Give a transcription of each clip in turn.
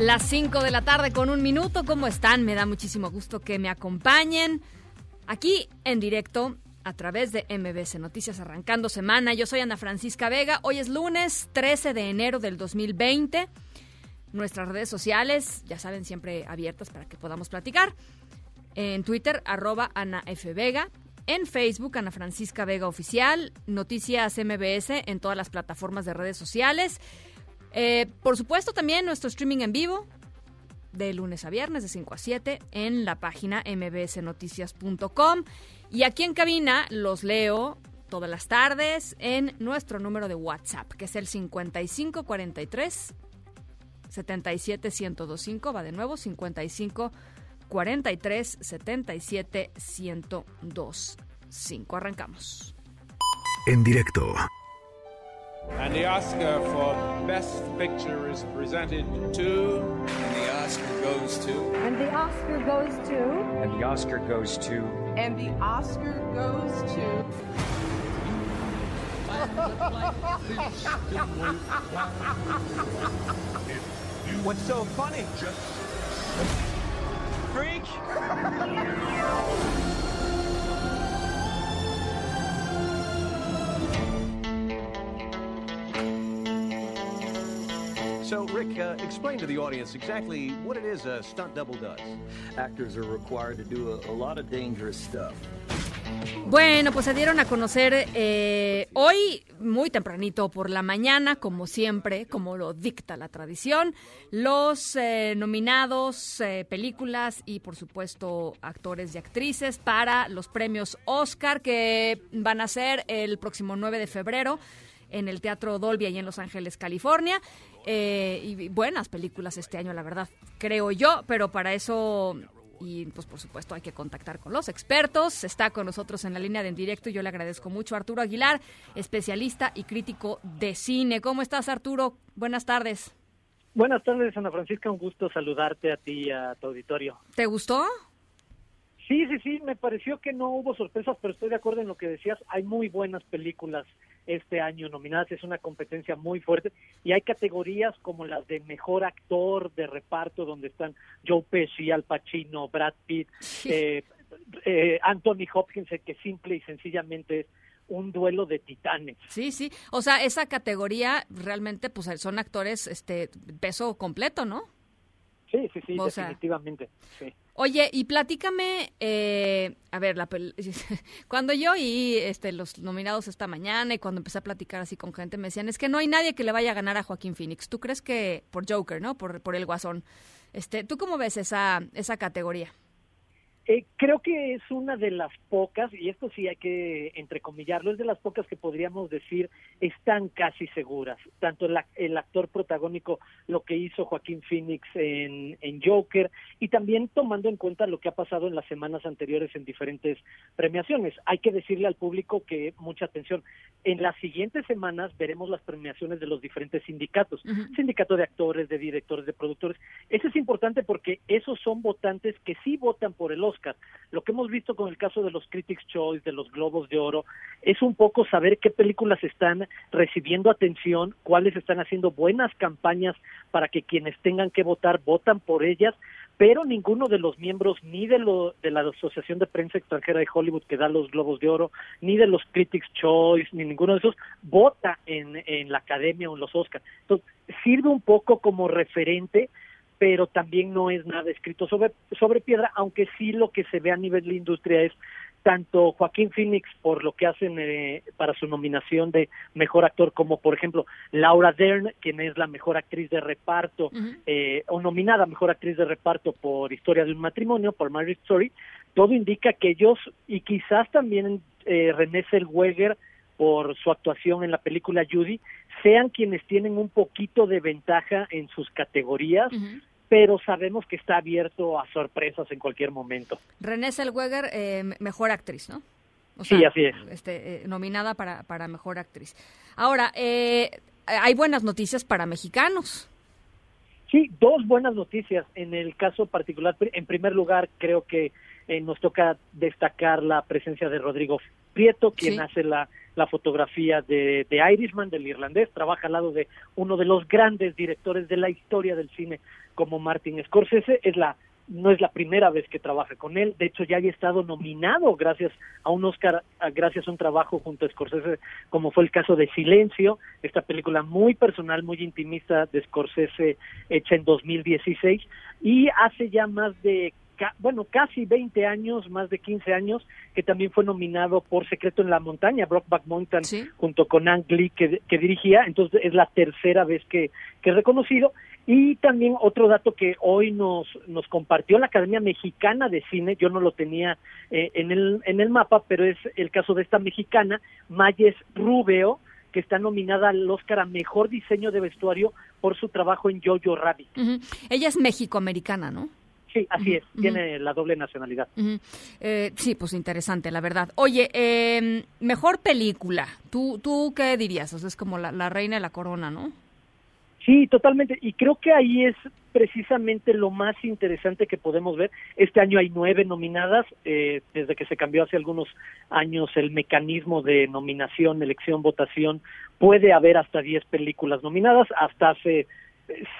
Las 5 de la tarde con un minuto. ¿Cómo están? Me da muchísimo gusto que me acompañen aquí en directo a través de MBS Noticias arrancando semana. Yo soy Ana Francisca Vega. Hoy es lunes 13 de enero del 2020. Nuestras redes sociales, ya saben, siempre abiertas para que podamos platicar. En Twitter, arroba Ana F. Vega. En Facebook, Ana Francisca Vega Oficial. Noticias MBS en todas las plataformas de redes sociales. Eh, por supuesto, también nuestro streaming en vivo de lunes a viernes de 5 a 7 en la página mbsnoticias.com. Y aquí en cabina los leo todas las tardes en nuestro número de WhatsApp, que es el 5543 77125. Va de nuevo, 55 43 77 1025. Arrancamos. En directo And the Oscar for Best Picture is presented to. And the Oscar goes to. And the Oscar goes to. And the Oscar goes to. And the Oscar goes to. What's so funny? Freak! So, Rick, uh, explain to the audience exactly what it is a stunt double does. Actors are required to do a, a lot of dangerous stuff. Bueno, pues se dieron a conocer eh, hoy, muy tempranito por la mañana, como siempre, como lo dicta la tradición, los eh, nominados, eh, películas y, por supuesto, actores y actrices para los premios Oscar que van a ser el próximo 9 de febrero en el Teatro Dolby, ahí en Los Ángeles, California. Eh, y buenas películas este año, la verdad, creo yo, pero para eso y pues por supuesto hay que contactar con los expertos. Está con nosotros en la línea de en directo y yo le agradezco mucho Arturo Aguilar, especialista y crítico de cine. ¿Cómo estás Arturo? Buenas tardes. Buenas tardes, Ana Francisca. Un gusto saludarte a ti y a tu auditorio. ¿Te gustó? Sí, sí, sí. Me pareció que no hubo sorpresas, pero estoy de acuerdo en lo que decías. Hay muy buenas películas este año nominadas. Es una competencia muy fuerte y hay categorías como las de mejor actor de reparto, donde están Joe Pesci, Al Pacino, Brad Pitt, eh, eh, Anthony Hopkins, que simple y sencillamente es un duelo de titanes. Sí, sí. O sea, esa categoría realmente pues son actores este peso completo, ¿no? Sí, sí, sí, o definitivamente. Sea, sí. Oye, y platícame, eh, a ver, la cuando yo y este, los nominados esta mañana y cuando empecé a platicar así con gente me decían, es que no hay nadie que le vaya a ganar a Joaquín Phoenix. ¿Tú crees que por Joker, no? Por, por el Guasón. Este, ¿Tú cómo ves esa, esa categoría? Eh, creo que es una de las pocas, y esto sí hay que entrecomillarlo, es de las pocas que podríamos decir están casi seguras. Tanto el, el actor protagónico, lo que hizo Joaquín Phoenix en, en, Joker, y también tomando en cuenta lo que ha pasado en las semanas anteriores en diferentes premiaciones. Hay que decirle al público que, mucha atención, en las siguientes semanas veremos las premiaciones de los diferentes sindicatos, uh -huh. sindicato de actores, de directores, de productores. Eso es importante porque esos son votantes que sí votan por el Oscar. Lo que hemos visto con el caso de los Critics' Choice, de los Globos de Oro, es un poco saber qué películas están recibiendo atención, cuáles están haciendo buenas campañas para que quienes tengan que votar votan por ellas, pero ninguno de los miembros ni de, lo, de la Asociación de Prensa Extranjera de Hollywood que da los Globos de Oro, ni de los Critics' Choice, ni ninguno de esos vota en, en la Academia o en los Oscars. Entonces, sirve un poco como referente pero también no es nada escrito sobre, sobre piedra, aunque sí lo que se ve a nivel de industria es tanto Joaquín Phoenix por lo que hacen eh, para su nominación de mejor actor, como por ejemplo Laura Dern, quien es la mejor actriz de reparto, uh -huh. eh, o nominada mejor actriz de reparto por Historia de un matrimonio, por Marriage Story, todo indica que ellos, y quizás también eh, René Zellweger, por su actuación en la película Judy, sean quienes tienen un poquito de ventaja en sus categorías, pero sabemos que está abierto a sorpresas en cualquier momento. René Zellweger, eh, mejor actriz, ¿no? sí, así es. Este, eh, nominada para, para mejor actriz. Ahora, eh, hay buenas noticias para mexicanos. Sí, dos buenas noticias. En el caso particular, en primer lugar, creo que eh, nos toca destacar la presencia de Rodrigo Prieto, quien hace la, la fotografía de, de, Irishman, del irlandés, trabaja al lado de uno de los grandes directores de la historia del cine como Martin Scorsese, es la no es la primera vez que trabaja con él, de hecho ya había estado nominado gracias a un Oscar, gracias a un trabajo junto a Scorsese, como fue el caso de Silencio, esta película muy personal, muy intimista de Scorsese hecha en 2016 y hace ya más de bueno, casi 20 años, más de 15 años, que también fue nominado por Secreto en la Montaña, Brockback Mountain, junto con Ang Lee, que, que, dirigía, entonces es la tercera vez que, que es reconocido, y también otro dato que hoy nos, nos compartió la Academia Mexicana de Cine, yo no lo tenía eh, en, el, en el mapa, pero es el caso de esta mexicana, Mayes Rubeo, que está nominada al Oscar a Mejor Diseño de Vestuario por su trabajo en Jojo Rabbit. Ella es mexicoamericana, ¿no? Sí, así es, tiene la doble nacionalidad. Eh, sí, pues interesante, la verdad. Oye, eh, mejor película, ¿Tú, ¿tú qué dirías? O sea, es como la, la reina de la corona, ¿no? Sí, totalmente. Y creo que ahí es precisamente lo más interesante que podemos ver. Este año hay nueve nominadas, eh, desde que se cambió hace algunos años el mecanismo de nominación, elección, votación, puede haber hasta diez películas nominadas. Hasta hace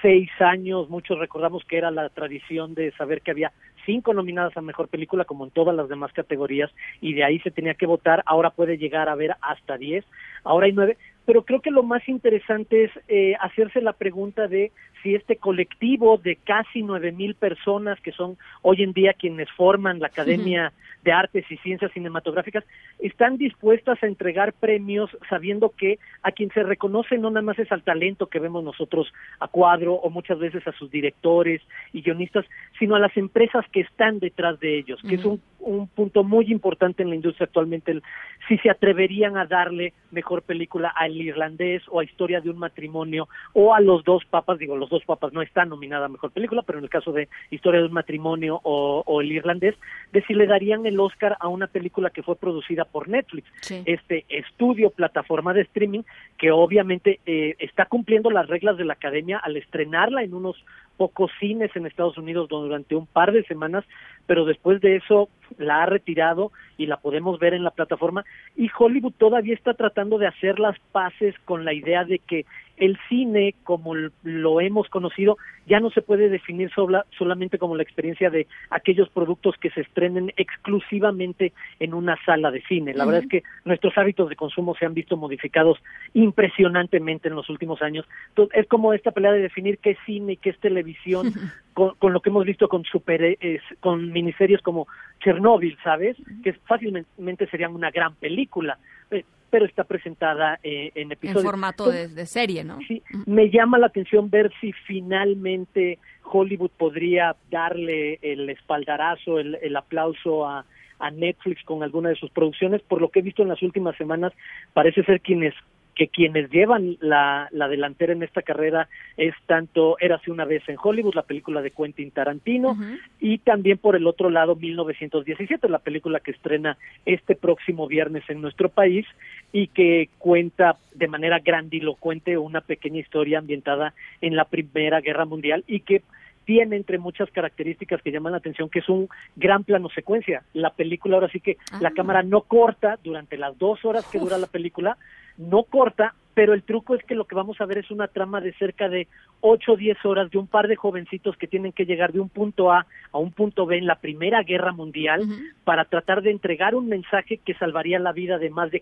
seis años muchos recordamos que era la tradición de saber que había cinco nominadas a mejor película como en todas las demás categorías y de ahí se tenía que votar. Ahora puede llegar a haber hasta diez. Ahora hay nueve pero creo que lo más interesante es eh, hacerse la pregunta de si este colectivo de casi nueve mil personas que son hoy en día quienes forman la Academia de Artes y Ciencias Cinematográficas están dispuestas a entregar premios sabiendo que a quien se reconoce no nada más es al talento que vemos nosotros a cuadro o muchas veces a sus directores y guionistas, sino a las empresas que están detrás de ellos, que es un, un, punto muy importante en la industria actualmente, el, si se atreverían a darle mejor película al irlandés o a Historia de un matrimonio o a los dos papas, digo, los dos papas no están nominada a mejor película, pero en el caso de Historia de un matrimonio o, o el irlandés, de si le darían el Oscar a una película que fue producida por Netflix, este estudio, plataforma de streaming, que obviamente eh, está cumpliendo las reglas de la academia al estrenarla en unos pocos cines en Estados Unidos durante un par de semanas, pero después de eso la ha retirado y la podemos ver en la plataforma. Y Hollywood todavía está tratando de hacer las paces con la idea de que el cine, como lo hemos conocido, ya no se puede definir solamente como la experiencia de aquellos productos que se estrenen exclusivamente en una sala de cine. La verdad es que nuestros hábitos de consumo se han visto modificados impresionantemente en los últimos años. Entonces, es como esta pelea de definir qué es cine y qué es televisión, con, lo que hemos visto con super, con miniseries como Chernobyl, ¿sabes? Que fácilmente serían una gran película. Eh, pero está presentada eh, en episodios. En formato de, serie, ¿no? Sí, me llama la atención ver si finalmente Hollywood podría darle el espaldarazo, el, el aplauso a, a Netflix con alguna de sus producciones. Por lo que he visto en las últimas semanas, parece ser quienes que quienes llevan la, la delantera en esta carrera es tanto Érase una vez en Hollywood, la película de Quentin Tarantino, y también por el otro lado 1917, la película que estrena este próximo viernes en nuestro país y que cuenta de manera grandilocuente una pequeña historia ambientada en la Primera Guerra Mundial y que tiene entre muchas características que llaman la atención que es un gran plano secuencia. La película ahora sí que la ah. cámara no corta durante las dos horas que dura la película, no corta, pero el truco es que lo que vamos a ver es una trama de cerca de 8 o 10 horas de un par de jovencitos que tienen que llegar de un punto A a un punto B en la Primera Guerra Mundial para tratar de entregar un mensaje que salvaría la vida de más de,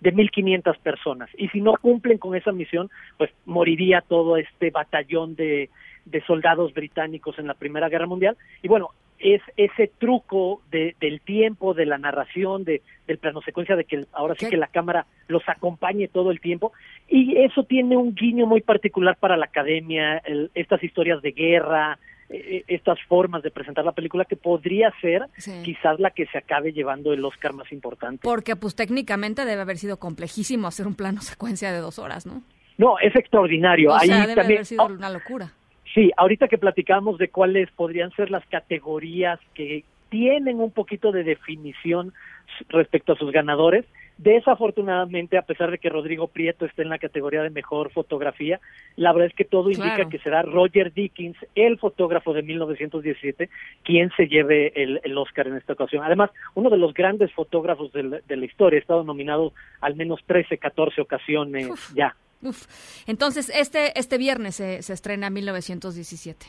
de 1.500 personas. Y si no cumplen con esa misión, pues moriría todo este batallón de, de soldados británicos en la Primera Guerra Mundial. Y bueno, es ese truco de, del tiempo, de la narración, de, del plano secuencia, de que ahora sí que la cámara los acompañe todo el tiempo. Y eso tiene un guiño muy particular para la academia, estas historias de guerra, eh, estas formas de presentar la película que podría ser quizás la que se acabe llevando el Oscar más importante. Porque pues técnicamente debe haber sido complejísimo hacer un plano secuencia de dos horas, ¿no? No, es extraordinario. O Ahí debe también, haber sido oh, una locura. Sí, ahorita que platicamos de cuáles podrían ser las categorías que tienen un poquito de definición respecto a sus ganadores, desafortunadamente, a pesar de que Rodrigo Prieto esté en la categoría de mejor fotografía, la verdad es que todo indica que será Roger Dickens, el fotógrafo de 1917, quien se lleve el, el Oscar en esta ocasión. Además, uno de los grandes fotógrafos de la, de la historia, ha estado nominado al menos 13, 14 ocasiones ya. Uf. Entonces, este, este viernes se, se estrena 1917.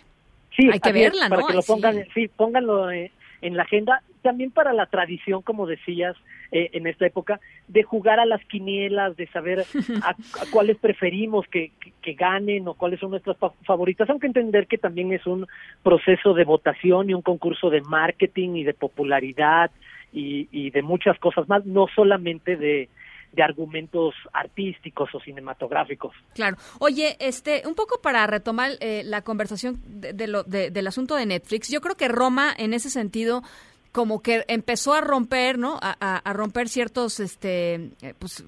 Sí, Hay que es, verla, para ¿no? que lo sí. pongan, sí, pónganlo en la agenda, también para la tradición, como decías, eh, en esta época, de jugar a las quinielas, de saber a, a cuáles preferimos que, que, que ganen o cuáles son nuestras fa- favoritas, aunque entender que también es un proceso de votación y un concurso de marketing y de popularidad y, y de muchas cosas más, no solamente de, de argumentos artísticos o cinematográficos. Claro. Oye, este, un poco para retomar eh, la conversación de, de lo, de- del asunto de Netflix, yo creo que Roma, en ese sentido, como que empezó a romper, ¿no? A, a- a romper ciertos, este, eh, pues,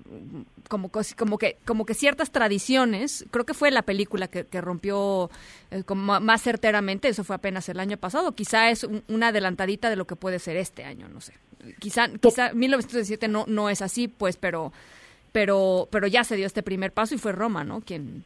como, como que, como que ciertas tradiciones. Creo que fue la película que, que rompió eh, como más certeramente. Eso fue apenas el año pasado. Quizá es un- una adelantadita de lo que puede ser este año, no sé. Quizá, quizá 1917 no, no es así, pues, pero, pero, pero ya se dio este primer paso y fue Roma, ¿no? Quien,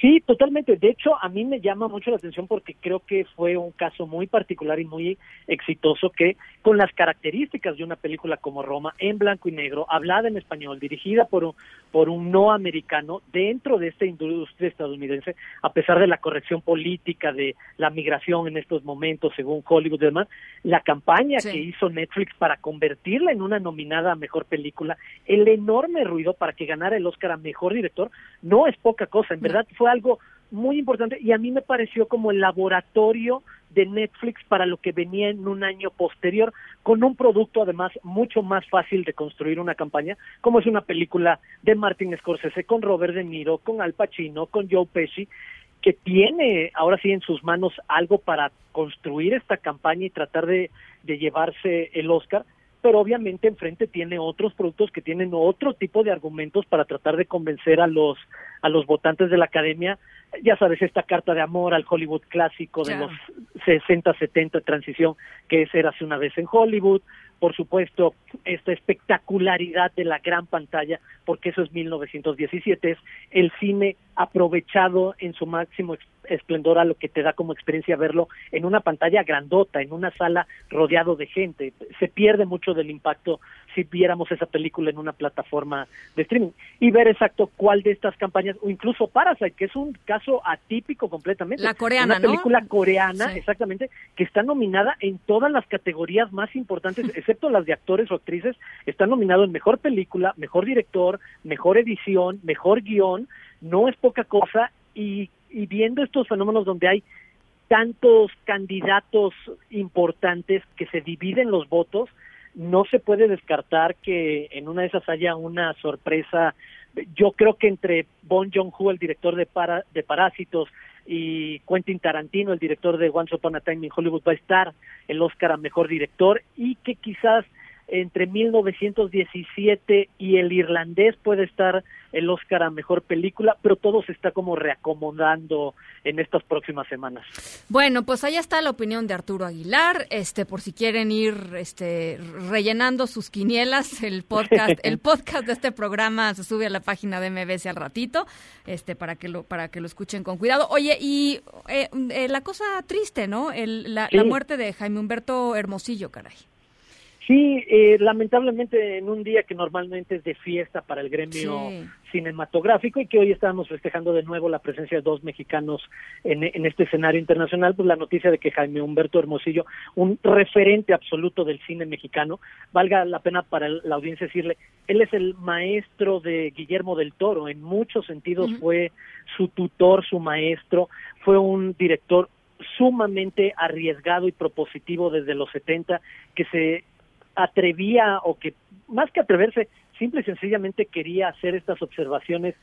Sí, totalmente. De hecho, a mí me llama mucho la atención porque creo que fue un caso muy particular y muy exitoso que con las características de una película como Roma, en blanco y negro, hablada en español, dirigida por un, por un no americano dentro de esta industria estadounidense, a pesar de la corrección política de la migración en estos momentos, según Hollywood y demás, la campaña Sí. que hizo Netflix para convertirla en una nominada a mejor película, el enorme ruido para que ganara el Oscar a mejor director, no es poca cosa, en No. verdad fue algo muy importante y a mí me pareció como el laboratorio de Netflix para lo que venía en un año posterior, con un producto además mucho más fácil de construir una campaña, como es una película de Martin Scorsese con Robert De Niro, con Al Pacino, con Joe Pesci, que tiene ahora sí en sus manos algo para construir esta campaña y tratar de, llevarse el Oscar, pero obviamente enfrente tiene otros productos que tienen otro tipo de argumentos para tratar de convencer a los a los votantes de la academia, ya sabes, esta carta de amor al Hollywood clásico de los 60, 70 transición que es Érase una vez en Hollywood, por supuesto, esta espectacularidad de la gran pantalla, porque eso es 1917, es el cine aprovechado en su máximo esplendor a lo que te da como experiencia verlo en una pantalla grandota, en una sala rodeado de gente. Se pierde mucho del impacto si viéramos esa película en una plataforma de streaming y ver exacto cuál de estas campañas, o incluso Parasite, que es un caso atípico completamente. La coreana, Una ¿no? película coreana, Sí. exactamente, que está nominada en todas las categorías más importantes, excepto las de actores o actrices, está nominado en mejor película, mejor director, mejor edición, mejor guion, no es poca cosa, y, y viendo estos fenómenos donde hay tantos candidatos importantes que se dividen los votos, no se puede descartar que en una de esas haya una sorpresa. Yo creo que entre Bon Joon-ho, el director de, para, de Parásitos, y Quentin Tarantino, el director de Once Upon a Time in Hollywood, va a estar el Oscar a Mejor Director y que quizás entre 1917 y El Irlandés puede estar el Oscar a Mejor Película, pero todo se está como reacomodando en estas próximas semanas. Bueno, pues allá está la opinión de Arturo Aguilar. Este, por si quieren ir, este, rellenando sus quinielas, el podcast, el podcast de este programa se sube a la página de MBS al ratito, este, para que lo, para que lo escuchen con cuidado. Oye, y eh, eh, la cosa triste, ¿no? El, la, Sí. la muerte de Jaime Humberto Hermosillo, caray. Sí, eh, lamentablemente en un día que normalmente es de fiesta para el gremio Sí. cinematográfico y que hoy estábamos festejando de nuevo la presencia de dos mexicanos en, en este escenario internacional, pues la noticia de que Jaime Humberto Hermosillo, un referente absoluto del cine mexicano, valga la pena para la audiencia decirle, él es el maestro de Guillermo del Toro, en muchos sentidos fue su tutor, su maestro, fue un director sumamente arriesgado y propositivo desde los 70 que se atrevía o que más que atreverse, simple y sencillamente quería hacer estas observaciones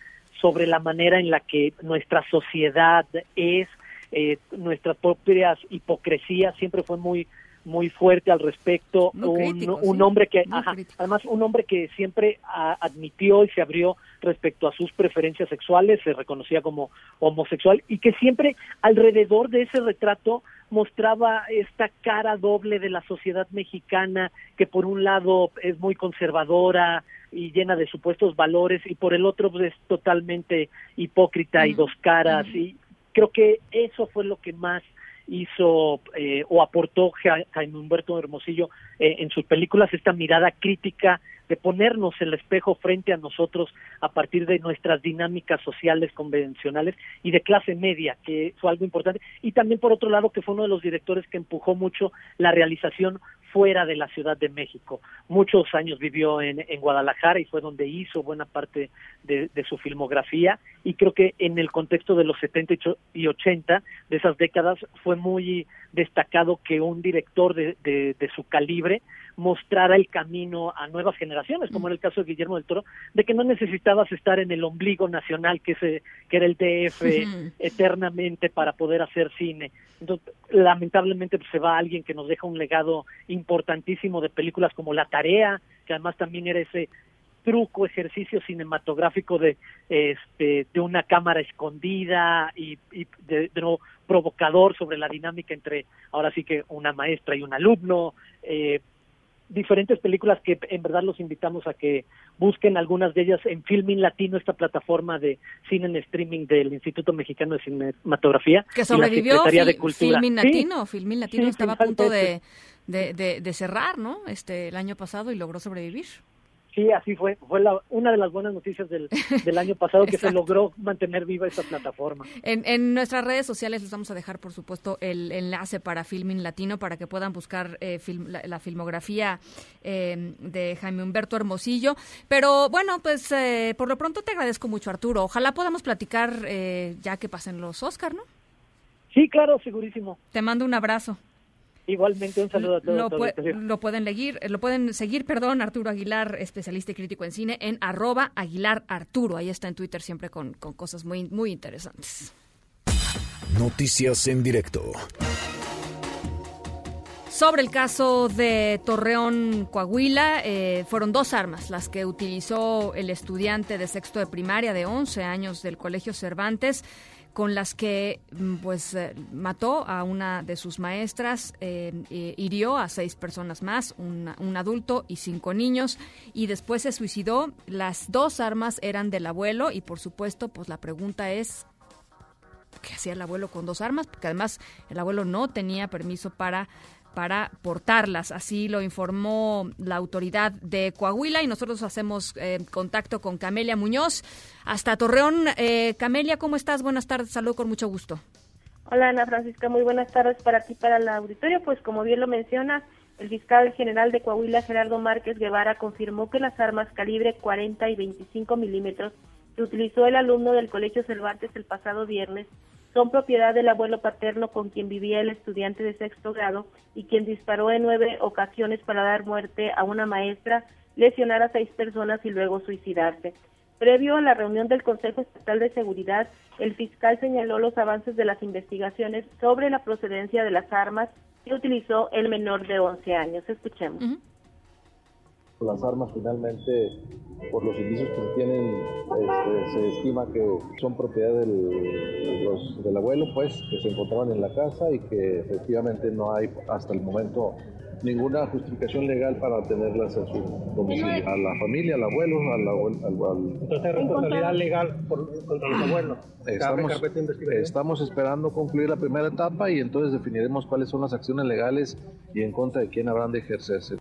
sobre la manera en la que nuestra sociedad es, eh, nuestras propias hipocresías, siempre fue muy muy fuerte al respecto, un, crítico, un hombre que, ajá, además un hombre que siempre a- admitió y se abrió respecto a sus preferencias sexuales, se reconocía como homosexual y que siempre alrededor de ese retrato mostraba esta cara doble de la sociedad mexicana que por un lado es muy conservadora y llena de supuestos valores y por el otro pues, es totalmente hipócrita y dos caras y creo que eso fue lo que más hizo eh, o aportó Ja- Jaime Humberto Hermosillo eh, en sus películas esta mirada crítica de ponernos el espejo frente a nosotros a partir de nuestras dinámicas sociales convencionales y de clase media, que fue algo importante. Y también, por otro lado, que fue uno de los directores que empujó mucho la realización fuera de la Ciudad de México. Muchos años vivió en, en Guadalajara y fue donde hizo buena parte de, su filmografía y creo que en el contexto de los 70 y cho- y 80 de esas décadas fue muy destacado que un director de- de su calibre mostrara el camino a nuevas generaciones, como en el caso de Guillermo del Toro, de que no necesitabas estar en el ombligo nacional que, se, que era el DF Ujú. eternamente para poder hacer cine. Entonces, lamentablemente pues, se va alguien que nos deja un legado importantísimo de películas como La Tarea, que además también era ese truco, ejercicio cinematográfico de este de una cámara escondida y, y de, de nuevo provocador sobre la dinámica entre ahora sí que una maestra y un alumno eh, diferentes películas que en verdad los invitamos a que busquen algunas de ellas en Filmin Latino, esta plataforma de cine en streaming del Instituto Mexicano de Cinematografía. Que y la sobrevivió Secretaría de Fil- Cultura. Filmin Sí, Latino. Filmin Latino Sí, estaba a punto de, de- de cerrar, ¿no? Este, el año pasado y logró sobrevivir. Sí, así fue. Fue la- una de las buenas noticias del, del año pasado que se logró mantener viva esta plataforma. En, en nuestras redes sociales les vamos a dejar, por supuesto, el enlace para Filmin Latino para que puedan buscar eh, film- la, la filmografía eh, de Jaime Humberto Hermosillo. Pero bueno, pues eh, por lo pronto te agradezco mucho, Arturo. Ojalá podamos platicar eh, ya que pasen los Oscar, ¿no? Sí, claro, segurísimo. Te mando un abrazo. Igualmente un saludo a todos. Lo, pue- lo pueden seguir, lo pueden seguir, perdón, Arturo Aguilar, especialista y crítico en cine, en arroba Aguilar Arturo. Ahí está en Twitter siempre con, con cosas muy, muy interesantes. Noticias en directo. Sobre el caso de Torreón, Coahuila, eh, fueron dos armas las que utilizó el estudiante de sexto de primaria de 11 años del Colegio Cervantes, con las que mm, pues eh, mató a una de sus maestras, eh, hirió a seis personas más, un adulto y cinco niños, y después se suicidó. Las dos armas eran del abuelo y por supuesto pues la pregunta es ¿qué hacía el abuelo con dos armas? Porque además el abuelo no tenía permiso para para portarlas. Así lo informó la autoridad de Coahuila y nosotros hacemos eh, contacto con Camelia Muñoz. Hasta Torreón. Eh, Camelia, ¿cómo estás? Buenas tardes. Salud con mucho gusto. Hola Ana Francisca, muy buenas tardes para ti, para el auditorio. Pues como bien lo mencionas, el fiscal general de Coahuila, Gerardo Márquez Guevara, confirmó que las armas calibre 40 y 25 milímetros que utilizó el alumno del Colegio Cervantes el pasado viernes son propiedad del abuelo paterno con quien vivía el estudiante de sexto grado y quien disparó en nueve ocasiones para dar muerte a una maestra, lesionar a seis personas y luego suicidarse. Previo a la reunión del Consejo Estatal de Seguridad, el fiscal señaló los avances de las investigaciones sobre la procedencia de las armas que utilizó el menor de 11 años. Escuchemos. Las armas finalmente, por los indicios que se tienen, este, se estima que son propiedad del, de los- del abuelo, pues, que se encontraban en la casa y que efectivamente no hay hasta el momento ninguna justificación legal para tenerlas en su domicilio. A la familia, al abuelo, al abuelo, al, al- Entonces hay responsabilidad legal por, contra los abuelos. Estamos, estamos esperando concluir la primera etapa y entonces definiremos cuáles son las acciones legales y en contra de quién habrán de ejercerse.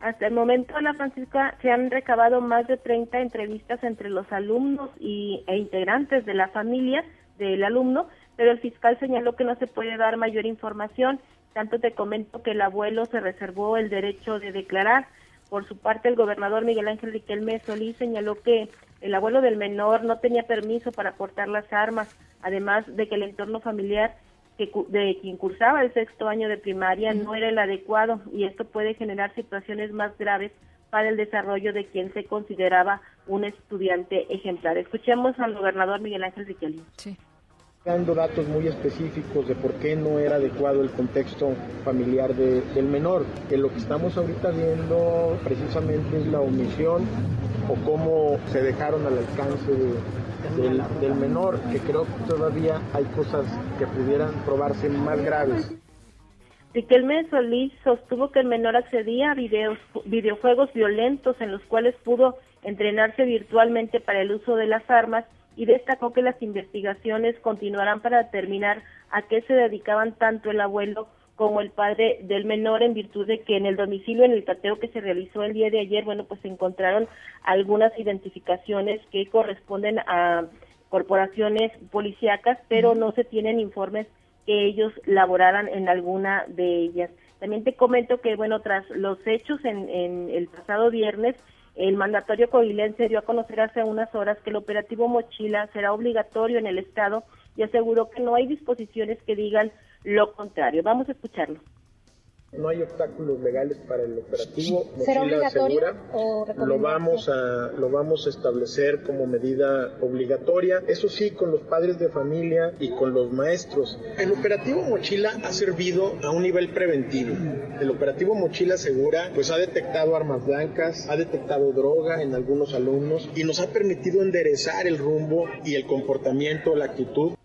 Hasta el momento, Ana Francisca, se han recabado más de 30 entrevistas entre los alumnos y, e integrantes de la familia del alumno, pero el fiscal señaló que no se puede dar mayor información. Tanto te comento que el abuelo se reservó el derecho de declarar. Por su parte, el gobernador Miguel Ángel Riquelme Solís señaló que el abuelo del menor no tenía permiso para portar las armas, además de que el entorno familiar que de quien cursaba el sexto año de primaria no era el adecuado y esto puede generar situaciones más graves para el desarrollo de quien se consideraba un estudiante ejemplar. Escuchemos al gobernador Miguel Ángel Riquelme. Sí. dando datos muy específicos de por qué no era adecuado el contexto familiar de, del menor. Que lo que estamos ahorita viendo precisamente es la omisión o cómo se dejaron al alcance del, del menor, que creo que todavía hay cosas que pudieran probarse más graves. Riquelme Solís sostuvo que el menor accedía a videos, videojuegos violentos en los cuales pudo entrenarse virtualmente para el uso de las armas y destacó que las investigaciones continuarán para determinar a qué se dedicaban tanto el abuelo como el padre del menor en virtud de que en el domicilio, en el cateo que se realizó el día de ayer, bueno, pues se encontraron algunas identificaciones que corresponden a corporaciones policíacas, pero no se tienen informes que ellos laboraran en alguna de ellas. También te comento que, bueno, tras los hechos en, en el pasado viernes, el mandatorio coahuilense dio a conocer hace unas horas que el operativo Mochila será obligatorio en el Estado y aseguró que no hay disposiciones que digan lo contrario. Vamos a escucharlo. No hay obstáculos legales para el operativo. ¿Será Mochila obligatorio segura. o Lo vamos a lo vamos a establecer como medida obligatoria. Eso sí, con los padres de familia y con los maestros. El operativo Mochila ha servido a un nivel preventivo. El operativo Mochila segura pues ha detectado armas blancas, ha detectado droga en algunos alumnos y nos ha permitido enderezar el rumbo y el comportamiento, la actitud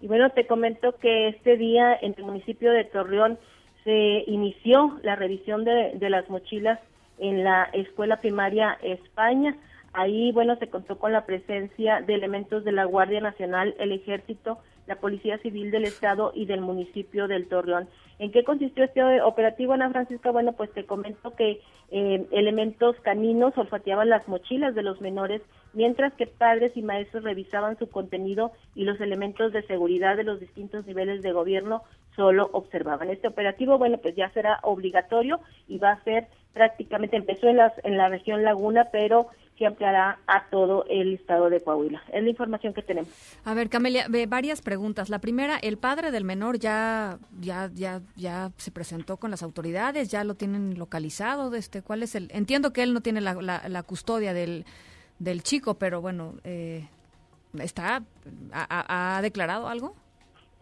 Y bueno, te comento que este día en el municipio de Torreón se inició la revisión de, de las mochilas en la escuela primaria España. Ahí, bueno, se contó con la presencia de elementos de la Guardia Nacional, el Ejército, la Policía Civil del Estado y del municipio del Torreón. ¿En qué consistió este operativo, Ana Francisca? Bueno, pues te comento que eh, elementos caninos olfateaban las mochilas de los menores, mientras que padres y maestros revisaban su contenido y los elementos de seguridad de los distintos niveles de gobierno solo observaban. Este operativo, bueno, pues ya será obligatorio y va a ser prácticamente, empezó en, las, en la región Laguna, pero se ampliará a todo el estado de Coahuila. Es la información que tenemos. A ver, Camelia, ve varias preguntas. La primera, el padre del menor ya, ya, ya, ya se presentó con las autoridades, ya lo tienen localizado. Este, ¿cuál es el? Entiendo que él no tiene la, la, la custodia del, del chico, pero bueno, eh, está, ha, ha declarado algo?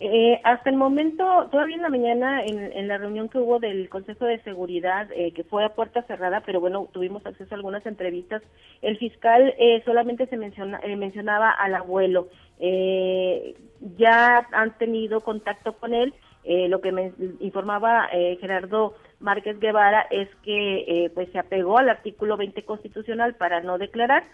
Eh, hasta el momento, todavía en la mañana, en, en la reunión que hubo del Consejo de Seguridad, eh, que fue a puerta cerrada, pero bueno, tuvimos acceso a algunas entrevistas, el fiscal eh, solamente se menciona, eh, mencionaba al abuelo. Eh, ya han tenido contacto con él. Eh, lo que me informaba Gerardo Márquez Guevara es que pues se apegó al artículo 20 constitucional para no declarar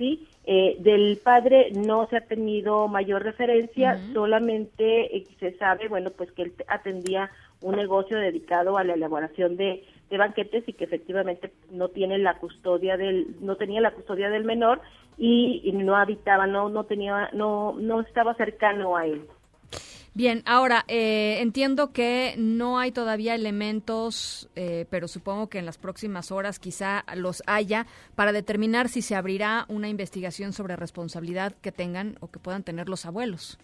¿sí? Eh, del padre no se ha tenido mayor referencia, uh -huh. solamente eh, se sabe, bueno, pues que él atendía un negocio dedicado a la elaboración de, de, banquetes y que efectivamente no tiene la custodia del, no tenía la custodia del menor y, y no habitaba, no, no tenía, no, no estaba cercano a él. Bien, ahora eh, entiendo que no hay todavía elementos, eh, pero supongo que en las próximas horas quizá los haya para determinar si se abrirá una investigación sobre responsabilidad que tengan o que puedan tener los abuelos.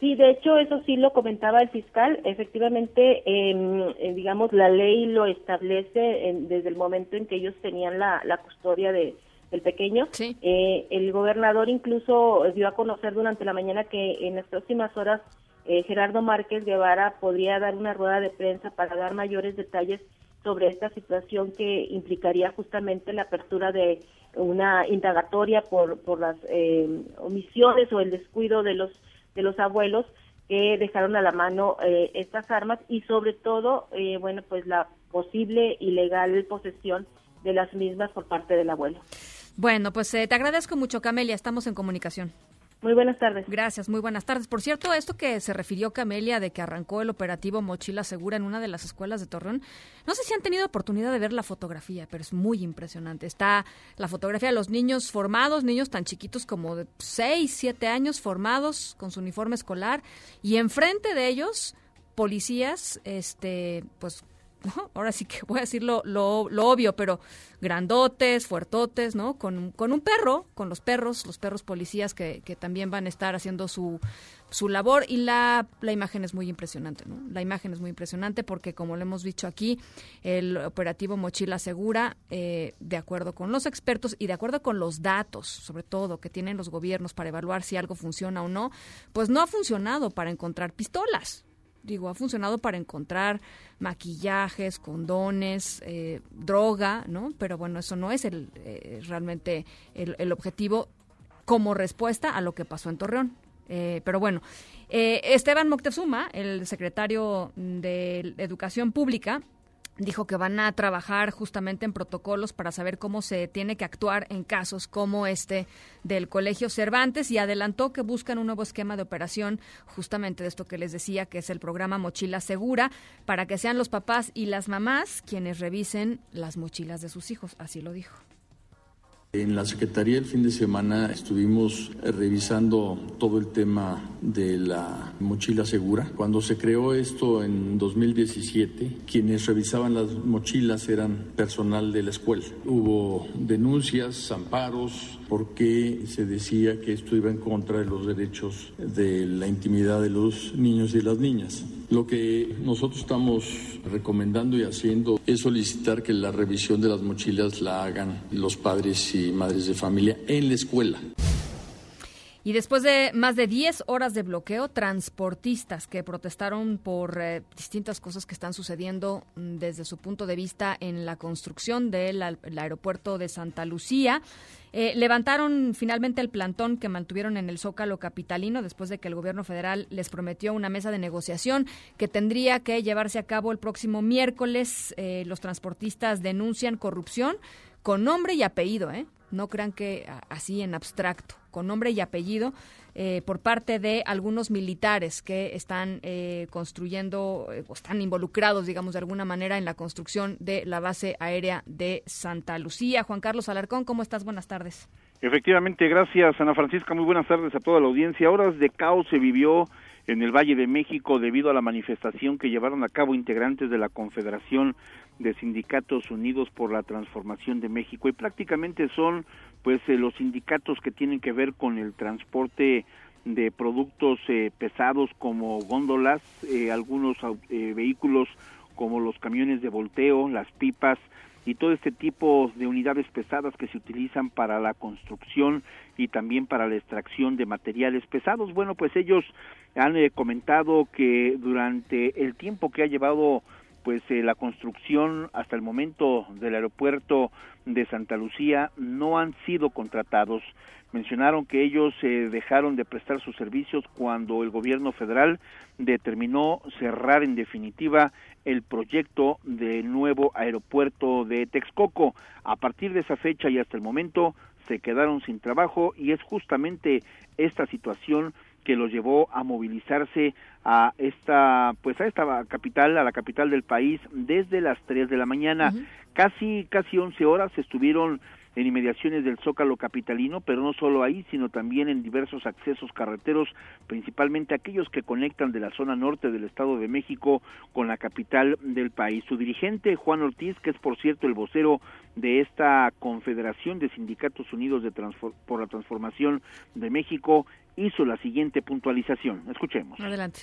Sí, de hecho, eso sí lo comentaba el fiscal. Efectivamente, eh, digamos, la ley lo establece en, desde el momento en que ellos tenían la, la custodia de, del pequeño. Sí. Eh, el gobernador incluso dio a conocer durante la mañana que en las próximas horas eh, Gerardo Márquez Guevara podría dar una rueda de prensa para dar mayores detalles sobre esta situación que implicaría justamente la apertura de una indagatoria por, por las eh, omisiones o el descuido de los de los abuelos que dejaron a la mano eh, estas armas y sobre todo, eh, bueno, pues la posible ilegal posesión de las mismas por parte del abuelo. Bueno, pues eh, te agradezco mucho, Camelia. Estamos en comunicación. Muy buenas tardes. Gracias, muy buenas tardes. Por cierto, esto que se refirió Camelia de que arrancó el operativo Mochila Segura en una de las escuelas de Torreón, no sé si han tenido oportunidad de ver la fotografía, pero es muy impresionante. Está la fotografía de los niños formados, niños tan chiquitos como de 6, 7 años formados con su uniforme escolar y enfrente de ellos policías, este, pues ¿no? Ahora sí que voy a decir lo, lo, obvio, pero grandotes, fuertotes, ¿no? Con, con, un perro, con los perros, los perros policías que, que también van a estar haciendo su, su labor y la, la imagen es muy impresionante, ¿no? La imagen es muy impresionante porque, como lo hemos dicho aquí, el operativo Mochila Segura, eh, de acuerdo con los expertos y de acuerdo con los datos, sobre todo, que tienen los gobiernos para evaluar si algo funciona o no, pues no ha funcionado para encontrar pistolas. Digo, ha funcionado para encontrar maquillajes, condones, eh, droga, ¿no? Pero bueno, eso no es el, eh, realmente el, objetivo como respuesta a lo que pasó en Torreón. Eh, pero bueno, eh, Esteban Moctezuma, el secretario de Educación Pública, dijo que van a trabajar justamente en protocolos para saber cómo se tiene que actuar en casos como este del Colegio Cervantes y adelantó que buscan un nuevo esquema de operación justamente de esto que les decía, que es el programa Mochila Segura, para que sean los papás y las mamás quienes revisen las mochilas de sus hijos, así lo dijo. En la Secretaría el fin de semana estuvimos revisando todo el tema de la mochila segura. Cuando se creó esto en 2017, quienes revisaban las mochilas eran personal de la escuela. Hubo denuncias, amparos, porque se decía que esto iba en contra de los derechos de la intimidad de los niños y las niñas. Lo que nosotros estamos recomendando y haciendo es solicitar que la revisión de las mochilas la hagan los padres y madres de familia en la escuela. Y después de más de 10 horas de bloqueo, transportistas que protestaron por eh, distintas cosas que están sucediendo mm, desde su punto de vista en la construcción del aeropuerto de Santa Lucía, eh, levantaron finalmente el plantón que mantuvieron en el Zócalo capitalino después de que el gobierno federal les prometió una mesa de negociación que tendría que llevarse a cabo el próximo miércoles. Eh, los transportistas denuncian corrupción con nombre y apellido, ¿eh? No crean que así en abstracto, con nombre y apellido, eh, por parte de algunos militares que están eh, construyendo, eh, o están involucrados, digamos, de alguna manera en la construcción de la base aérea de Santa Lucía. Juan Carlos Alarcón, ¿cómo estás? Buenas tardes. Efectivamente, gracias, Ana Francisca. Muy buenas tardes a toda la audiencia. Horas de caos se vivió en el Valle de México debido a la manifestación que llevaron a cabo integrantes de la Confederación de Sindicatos Unidos por la Transformación de México y prácticamente son pues eh, los sindicatos que tienen que ver con el transporte de productos eh, pesados como góndolas, eh, algunos vehículos como los camiones de volteo, las pipas y todo este tipo de unidades pesadas que se utilizan para la construcción y también para la extracción de materiales pesados. Bueno, pues ellos han comentado que durante el tiempo que ha llevado pues eh, la construcción hasta el momento del aeropuerto de Santa Lucía no han sido contratados. Mencionaron que ellos eh, dejaron de prestar sus servicios cuando el gobierno federal determinó cerrar en definitiva el proyecto del nuevo aeropuerto de Texcoco. A partir de esa fecha y hasta el momento se quedaron sin trabajo y es justamente esta situación que los llevó a movilizarse a esta pues a esta capital a la capital del país desde las 3 de la mañana. Casi casi 11 horas estuvieron en inmediaciones del Zócalo capitalino, pero no solo ahí, sino también en diversos accesos carreteros, principalmente aquellos que conectan de la zona norte del Estado de México con la capital del país. Su dirigente, Juan Ortiz, que es por cierto el vocero de esta Confederación de Sindicatos Unidos de por la Transformación de México, hizo la siguiente puntualización. Escuchemos. Adelante.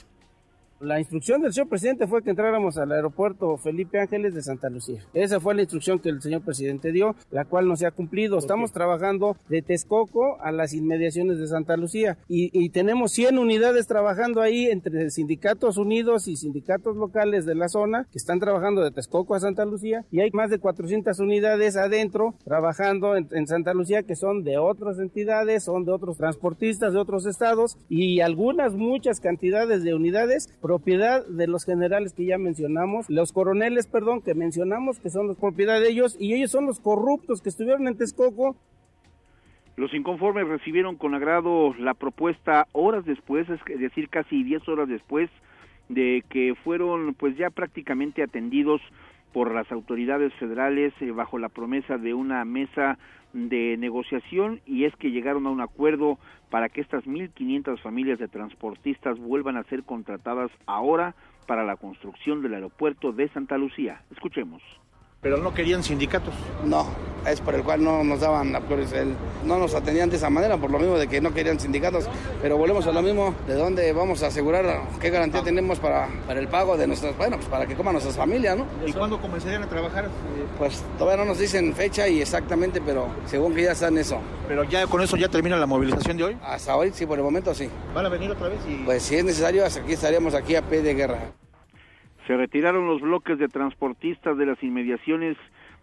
La instrucción del señor presidente fue que entráramos al aeropuerto Felipe Ángeles de Santa Lucía. Esa fue la instrucción que el señor presidente dio, la cual no se ha cumplido. Estamos trabajando de Texcoco a las inmediaciones de Santa Lucía y, tenemos 100 unidades trabajando ahí entre sindicatos unidos y sindicatos locales de la zona que están trabajando de Texcoco a Santa Lucía y hay más de 400 unidades adentro trabajando en, en Santa Lucía que son de otras entidades, son de otros transportistas de otros estados y algunas, muchas cantidades de unidades propiedad de los generales que ya mencionamos, los coroneles, perdón, que mencionamos, que son la propiedad de ellos, y ellos son los corruptos que estuvieron en Texcoco. Los inconformes recibieron con agrado la propuesta horas después, es decir, casi 10 horas después de que fueron pues ya prácticamente atendidos por las autoridades federales eh, bajo la promesa de una mesa de negociación y es que llegaron a un acuerdo para que estas 1.500 familias de transportistas vuelvan a ser contratadas ahora para la construcción del aeropuerto de Santa Lucía. Escuchemos pero no querían sindicatos. No, es por el cual no nos daban no nos atendían de esa manera, por lo mismo de que no querían sindicatos, pero volvemos a lo mismo, de dónde vamos a asegurar, qué garantía ah. tenemos para, para el pago de nuestras, bueno, pues para que coman nuestras familias, ¿no? ¿Y cuándo comenzarían a trabajar? Pues todavía no nos dicen fecha y exactamente, pero según que ya están eso. ¿Pero ya con eso ya termina la movilización de hoy? Hasta hoy, sí, por el momento sí. ¿Van a venir otra vez? Y... Pues si es necesario, aquí estaríamos aquí a pie de guerra. Se retiraron los bloques de transportistas de las inmediaciones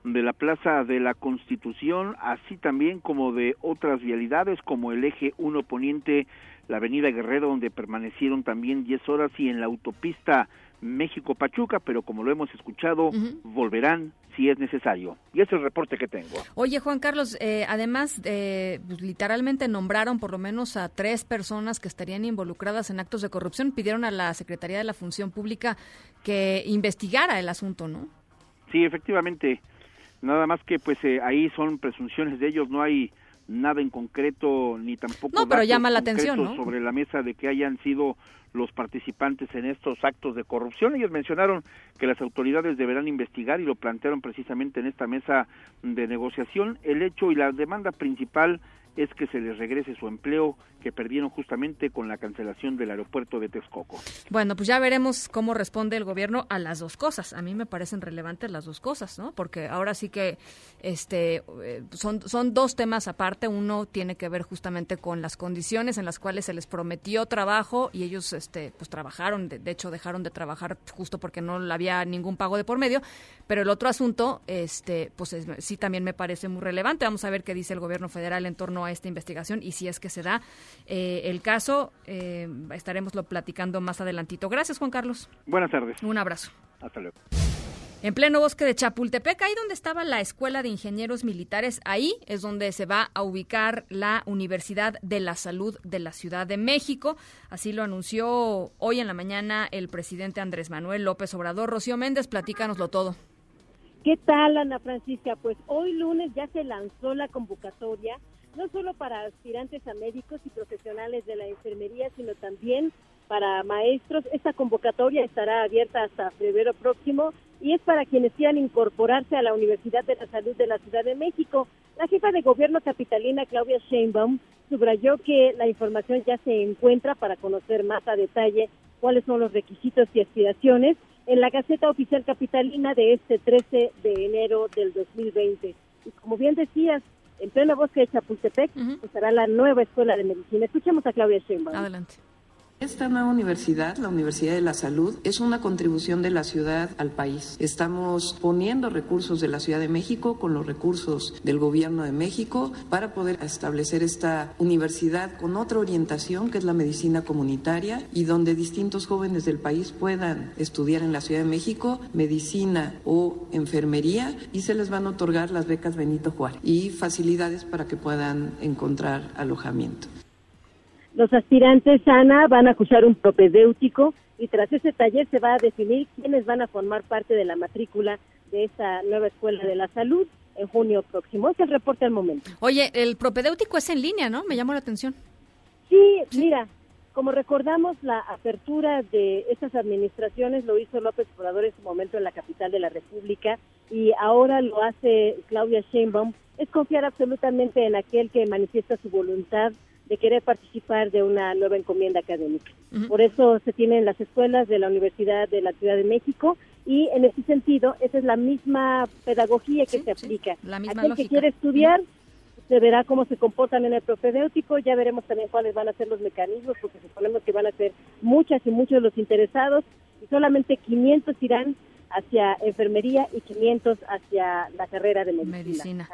de la Plaza de la Constitución, así también como de otras vialidades como el eje 1 Poniente, la Avenida Guerrero, donde permanecieron también 10 horas, y en la autopista México-Pachuca, pero como lo hemos escuchado, volverán si es necesario. Y ese es el reporte que tengo. Oye, Juan Carlos, eh, además, eh, pues, literalmente nombraron por lo menos a tres personas que estarían involucradas en actos de corrupción. Pidieron a la Secretaría de la Función Pública que investigara el asunto, ¿no? Sí, efectivamente. Nada más que pues eh, ahí son presunciones de ellos, no hay nada en concreto ni tampoco no, pero llama la atención, sobre la mesa de que hayan sido los participantes en estos actos de corrupción. Ellos mencionaron que las autoridades deberán investigar y lo plantearon precisamente en esta mesa de negociación. El hecho y la demanda principal es que se les regrese su empleo que perdieron justamente con la cancelación del aeropuerto de Texcoco. Bueno, pues ya veremos cómo responde el gobierno a las dos cosas. A mí me parecen relevantes las dos cosas, ¿no? Porque ahora sí que este eh, son son dos temas aparte. Uno tiene que ver justamente con las condiciones en las cuales se les prometió trabajo y ellos este pues trabajaron, de, hecho dejaron de trabajar justo porque no había ningún pago de por medio, pero el otro asunto este pues sí también me parece muy relevante. Vamos a ver qué dice el gobierno federal en torno a esta investigación y si es que se da eh, el caso. Eh, estaremos lo platicando más adelantito. Gracias, Juan Carlos. Buenas tardes. Un abrazo. Hasta luego. En pleno bosque de Chapultepec, ahí donde estaba la Escuela de Ingenieros Militares, ahí es donde se va a ubicar la Universidad de la Salud de la Ciudad de México. Así lo anunció hoy en la mañana el presidente Andrés Manuel López Obrador. Rocío Méndez, platícanoslo todo. ¿Qué tal, Ana Francisca? Pues hoy lunes ya se lanzó la convocatoria no solo para aspirantes a médicos y profesionales de la enfermería, sino también para maestros. Esta convocatoria estará abierta hasta febrero próximo y es para quienes quieran incorporarse a la Universidad de la Salud de la Ciudad de México. La jefa de gobierno capitalina, Claudia Sheinbaum, subrayó que la información ya se encuentra para conocer más a detalle cuáles son los requisitos y aspiraciones en la Gaceta Oficial Capitalina de este 13 de enero del 2020. Y como bien decías, en pleno bosque de Chapultepec, estará la nueva escuela de medicina. Escuchemos a Claudia Sheinbaum. Adelante. Esta nueva universidad, la Universidad de la Salud, es una contribución de la ciudad al país. Estamos poniendo recursos de la Ciudad de México con los recursos del Gobierno de México para poder establecer esta universidad con otra orientación que es la medicina comunitaria y donde distintos jóvenes del país puedan estudiar en la Ciudad de México medicina o enfermería y se les van a otorgar las becas Benito Juárez y facilidades para que puedan encontrar alojamiento. Los aspirantes, Ana, van a acusar un propedéutico y tras ese taller se va a definir quiénes van a formar parte de la matrícula de esta nueva escuela de la salud en junio próximo. Es el reporte al momento. Oye, el propedéutico es en línea, ¿no? Me llamó la atención. Sí, mira, como recordamos, la apertura de estas administraciones lo hizo López Obrador en su momento en la capital de la República y ahora lo hace Claudia Sheinbaum. Es confiar absolutamente en aquel que manifiesta su voluntad de querer participar de una nueva encomienda académica. Por eso se tienen las escuelas de la Universidad de la Ciudad de México y en ese sentido esa es la misma pedagogía que se aplica. la misma Aquel que quiere estudiar se verá cómo se comportan en el propedéutico, ya veremos también cuáles van a ser los mecanismos, porque suponemos que van a ser muchas y muchos los interesados y solamente 500 irán hacia enfermería y 500 hacia la carrera de medicina.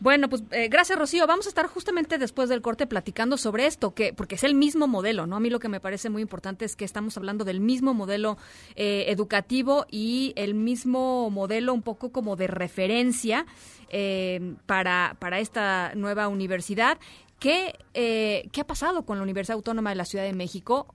Bueno, pues eh, gracias Rocío. Vamos a estar justamente después del corte platicando sobre esto, que porque es el mismo modelo, ¿no? A mí lo que me parece muy importante es que estamos hablando del mismo modelo eh, educativo y el mismo modelo un poco como de referencia eh, para, para esta nueva universidad. ¿Qué, ¿Qué ha pasado con la Universidad Autónoma de la Ciudad de México?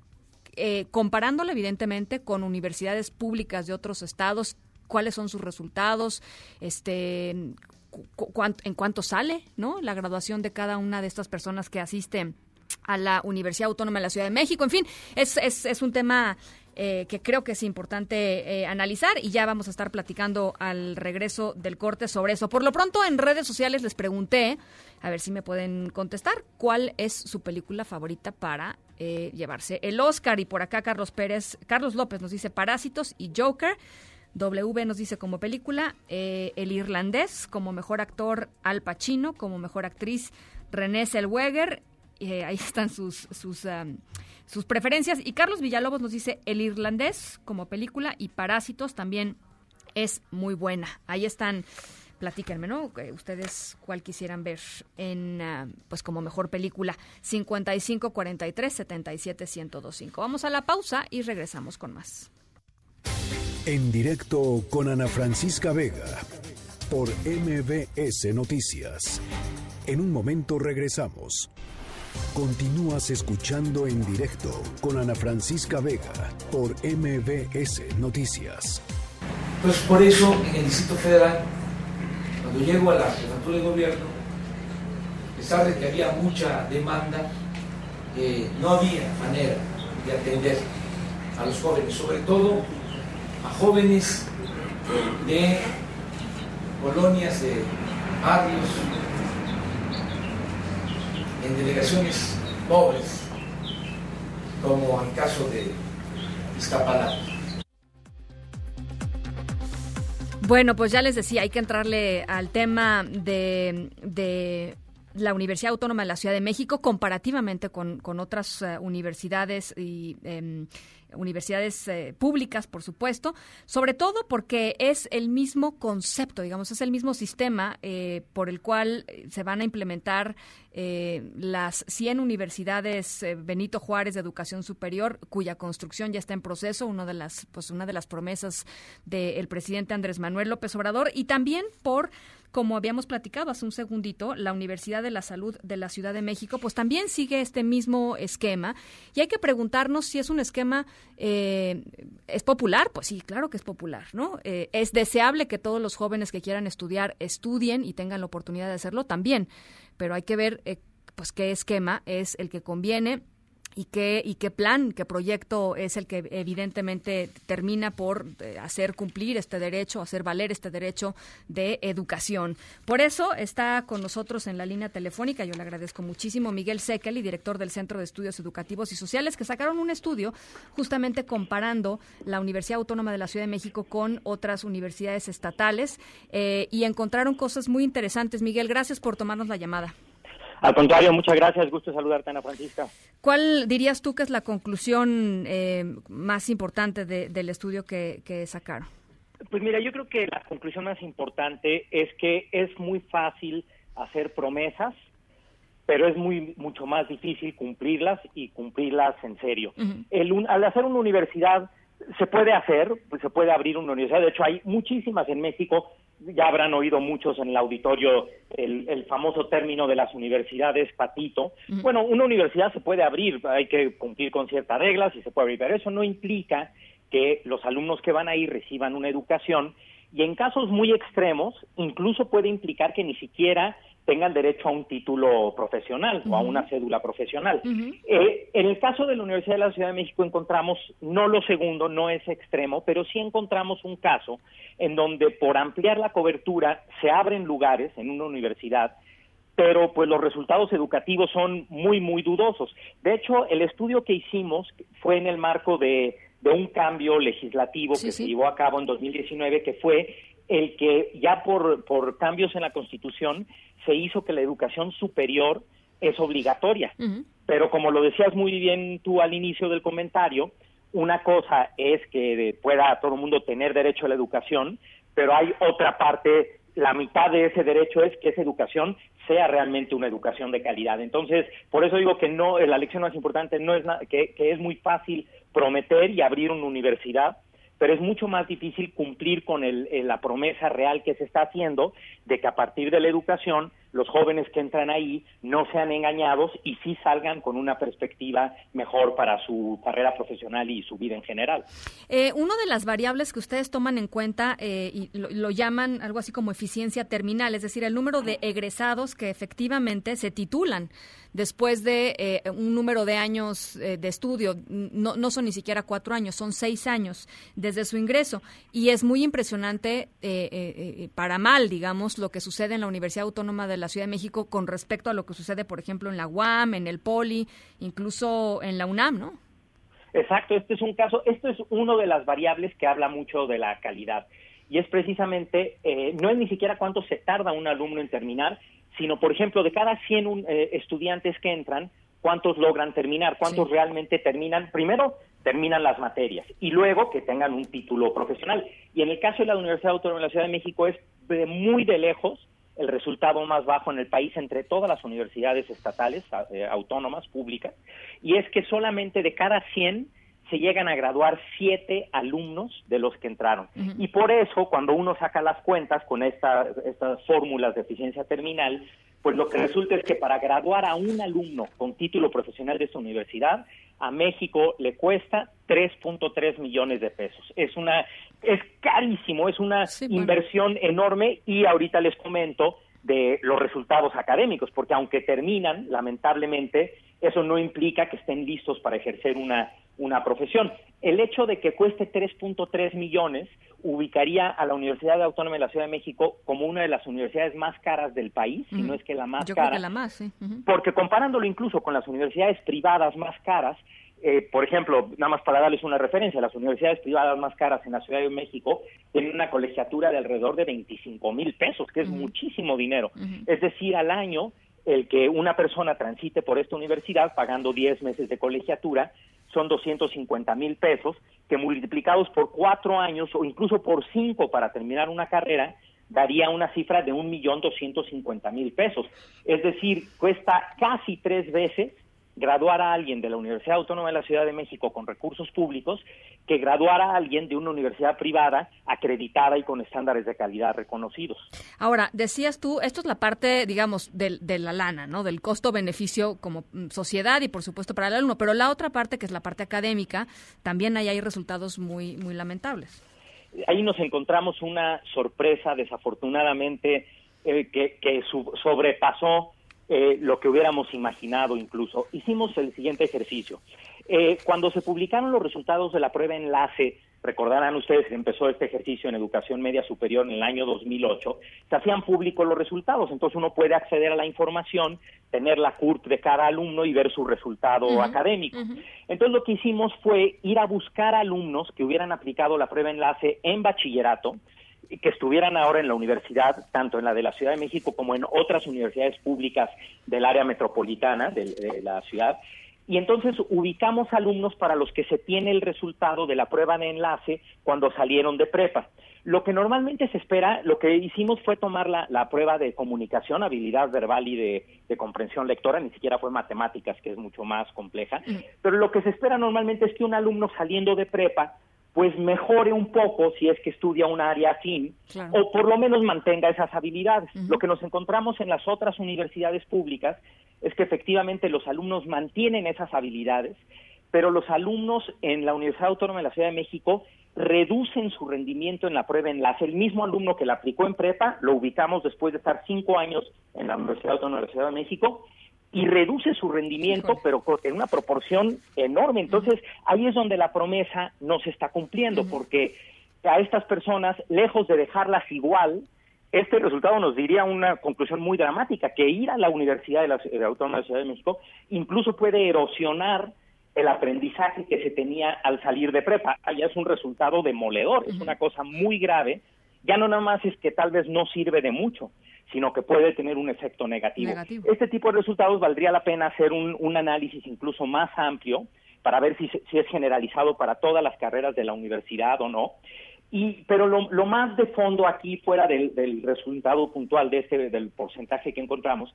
Eh, comparándola evidentemente con universidades públicas de otros estados, cuáles son sus resultados, este, en cuánto sale, ¿no? La graduación de cada una de estas personas que asisten a la Universidad Autónoma de la Ciudad de México. En fin, es un tema eh, que creo que es importante eh, analizar y ya vamos a estar platicando al regreso del corte sobre eso. Por lo pronto en redes sociales les pregunté, a ver si me pueden contestar, cuál es su película favorita para eh, llevarse el Oscar. Y por acá Carlos Pérez, Carlos López nos dice Parásitos y Joker. W nos dice como película, El Irlandés, como mejor actor Al Pacino, como mejor actriz René Zellweger, ahí están sus, sus um, sus preferencias. Y Carlos Villalobos nos dice El Irlandés como película y Parásitos también es muy buena. Ahí están. Platíquenme, ¿no? Ustedes cuál quisieran ver en, ah, pues como mejor película. 55 43 77 1025. Vamos a la pausa y regresamos con más. En directo con Ana Francisca Vega por MBS Noticias. En un momento regresamos. Continúas escuchando en directo con Ana Francisca Vega por MBS Noticias. Pues por eso en el Distrito Federal, cuando llego a la jefatura de gobierno, a pesar de que había mucha demanda, eh, no había manera de atender a los jóvenes, sobre todo a jóvenes de colonias, de barrios, en delegaciones pobres, como el caso de Iztapalapa. Bueno, pues ya les decía, hay que entrarle al tema de, de la Universidad Autónoma de la Ciudad de México comparativamente con, con otras uh, universidades y eh, universidades eh, públicas, por supuesto, sobre todo porque es el mismo concepto, digamos, es el mismo sistema eh, por el cual eh, se van a implementar las 100 universidades Benito Juárez de Educación Superior, cuya construcción ya está en proceso, una de las, pues, una de las promesas del presidente Andrés Manuel López Obrador, y también por como habíamos platicado hace un segundito, la Universidad de la Salud de la Ciudad de México, pues también sigue este mismo esquema. Y hay que preguntarnos si es un esquema, eh, ¿es popular? Pues sí, claro que es popular, ¿no? Eh, ¿Es deseable que todos los jóvenes que quieran estudiar estudien y tengan la oportunidad de hacerlo? También, pero hay que ver, eh, pues, qué esquema es el que conviene y qué, y qué plan, qué proyecto es el que evidentemente termina por eh, hacer cumplir este derecho, hacer valer este derecho de educación. Por eso está con nosotros en la línea telefónica, yo le agradezco muchísimo, Miguel Sekel, director del Centro de Estudios Educativos y Sociales, que sacaron un estudio justamente comparando la Universidad Autónoma de la Ciudad de México con otras universidades estatales eh, y encontraron cosas muy interesantes. Miguel, gracias por tomarnos la llamada. Al contrario, muchas gracias. Gusto saludarte, Ana Francisca. ¿Cuál dirías tú que es la conclusión eh, más importante del estudio que, sacaron? Pues mira, yo creo que la conclusión más importante es que es muy fácil hacer promesas, pero es muy mucho más difícil cumplirlas y cumplirlas en serio. El, al hacer una universidad se puede hacer, pues se puede abrir una universidad. De hecho, hay muchísimas en México ya habrán oído muchos en el auditorio el, famoso término de las universidades patito. Bueno, una universidad se puede abrir, hay que cumplir con ciertas reglas y se puede abrir, pero eso no implica que los alumnos que van ahí reciban una educación y en casos muy extremos incluso puede implicar que ni siquiera tengan derecho a un título profesional o a una cédula profesional. Eh, en el caso de la Universidad de la Ciudad de México encontramos, no lo segundo, no es extremo, pero sí encontramos un caso en donde por ampliar la cobertura se abren lugares en una universidad pero pues los resultados educativos son muy, muy dudosos. De hecho, el estudio que hicimos fue en el marco de, un cambio legislativo que se llevó a cabo en 2019, que fue el que ya por, por cambios en la Constitución se hizo que la educación superior es obligatoria. Pero como lo decías muy bien tú al inicio del comentario, una cosa es que pueda todo el mundo tener derecho a la educación, pero hay otra parte, la mitad de ese derecho es que esa educación sea realmente una educación de calidad. Entonces, por eso digo que no, la lección más importante no es que, que es muy fácil prometer y abrir una universidad, pero es mucho más difícil cumplir con el, la promesa real que se está haciendo de que a partir de la educación los jóvenes que entran ahí no sean engañados y sí salgan con una perspectiva mejor para su carrera profesional y su vida en general. Eh, una de las variables que ustedes toman en cuenta eh, y lo, llaman algo así como eficiencia terminal, es decir, el número de egresados que efectivamente se titulan después de eh, un número de años eh, de estudio. No, no, son ni siquiera cuatro años, son seis años desde su ingreso. Y es muy impresionante, eh, para mal, digamos, lo que sucede en la Universidad Autónoma de la Ciudad de México con respecto a lo que sucede, por ejemplo, en la UAM, en el POLI, incluso en la UNAM, ¿no? Exacto, este es un caso, esto es uno de las variables que habla mucho de la calidad y es precisamente, no es ni siquiera cuánto se tarda un alumno en terminar, sino, por ejemplo, de cada 100 eh, estudiantes que entran, ¿cuántos logran terminar? ¿Cuántos realmente terminan? Primero, terminan las materias y luego que tengan un título profesional. Y en el caso de la Universidad Autónoma de la Ciudad de México es de muy de lejos el resultado más bajo en el país entre todas las universidades estatales, eh, autónomas, públicas, y es que solamente de cada 100 se llegan a graduar siete alumnos de los que entraron. Y por eso, cuando uno saca las cuentas con estas fórmulas de eficiencia terminal, pues lo que resulta es que para graduar a un alumno con título profesional de esta universidad, a México le cuesta 3.3 millones de pesos. Es una es carísimo, es una inversión enorme y ahorita les comento de los resultados académicos, porque aunque terminan, lamentablemente, eso no implica que estén listos para ejercer una, una profesión. El hecho de que cueste 3.3 millones ubicaría a la Universidad Autónoma de la Ciudad de México como una de las universidades más caras del país, si no es que la más Yo cara. Creo que la más, sí. Porque comparándolo incluso con las universidades privadas más caras, eh, por ejemplo, nada más para darles una referencia, las universidades privadas más caras en la Ciudad de México tienen una colegiatura de alrededor de 25 mil pesos, que es muchísimo dinero. Es decir, al año el que una persona transite por esta universidad pagando 10 meses de colegiatura son 250 mil pesos, que multiplicados por cuatro años o incluso por cinco para terminar una carrera, daría una cifra de un millón doscientos cincuenta mil pesos. Es decir, cuesta casi tres veces graduar a alguien de la Universidad Autónoma de la Ciudad de México con recursos públicos que graduar a alguien de una universidad privada acreditada y con estándares de calidad reconocidos. Ahora, decías tú, esto es la parte, digamos, de, de la lana, ¿no? Del costo-beneficio como mm, sociedad y, por supuesto, para el alumno. Pero la otra parte, que es la parte académica, también ahí hay resultados muy, muy lamentables. Ahí nos encontramos una sorpresa, desafortunadamente, eh, que, que sobrepasó eh, lo que hubiéramos imaginado incluso. Hicimos el siguiente ejercicio. Eh, cuando se publicaron los resultados de la prueba enlace, recordarán ustedes que empezó este ejercicio en educación media superior en el año 2008, se hacían públicos los resultados, entonces uno puede acceder a la información, tener la CURP de cada alumno y ver su resultado académico. Entonces lo que hicimos fue ir a buscar alumnos que hubieran aplicado la prueba enlace en bachillerato, que estuvieran ahora en la universidad, tanto en la de la Ciudad de México como en otras universidades públicas del área metropolitana de, la ciudad. Y entonces ubicamos alumnos para los que se tiene el resultado de la prueba de enlace cuando salieron de prepa. Lo que normalmente se espera, lo que hicimos fue tomar la, prueba de comunicación, habilidad verbal y de, de, comprensión lectora, ni siquiera fue matemáticas, que es mucho más compleja, pero lo que se espera normalmente es que un alumno saliendo de prepa pues mejore un poco si es que estudia un área afín o por lo menos mantenga esas habilidades. Lo que nos encontramos en las otras universidades públicas es que efectivamente los alumnos mantienen esas habilidades, pero los alumnos en la Universidad Autónoma de la Ciudad de México reducen su rendimiento en la prueba enlace. El mismo alumno que la aplicó en prepa, lo ubicamos después de estar cinco años en la Universidad Autónoma de la Ciudad de México, y reduce su rendimiento, pero en una proporción enorme. Entonces, ahí es donde la promesa no se está cumpliendo, porque a estas personas, lejos de dejarlas igual, este resultado nos diría una conclusión muy dramática, que ir a la Universidad de la, Autónoma de la Ciudad de México incluso puede erosionar el aprendizaje que se tenía al salir de prepa. Allá es un resultado demoledor, es una cosa muy grave. Ya no nada más es que tal vez no sirve de mucho, sino que puede tener un efecto negativo. Este tipo de resultados valdría la pena hacer un, análisis incluso más amplio para ver si, si, es generalizado para todas las carreras de la universidad o no. Y, pero lo, más de fondo aquí, fuera del, del, resultado puntual de este, del porcentaje que encontramos,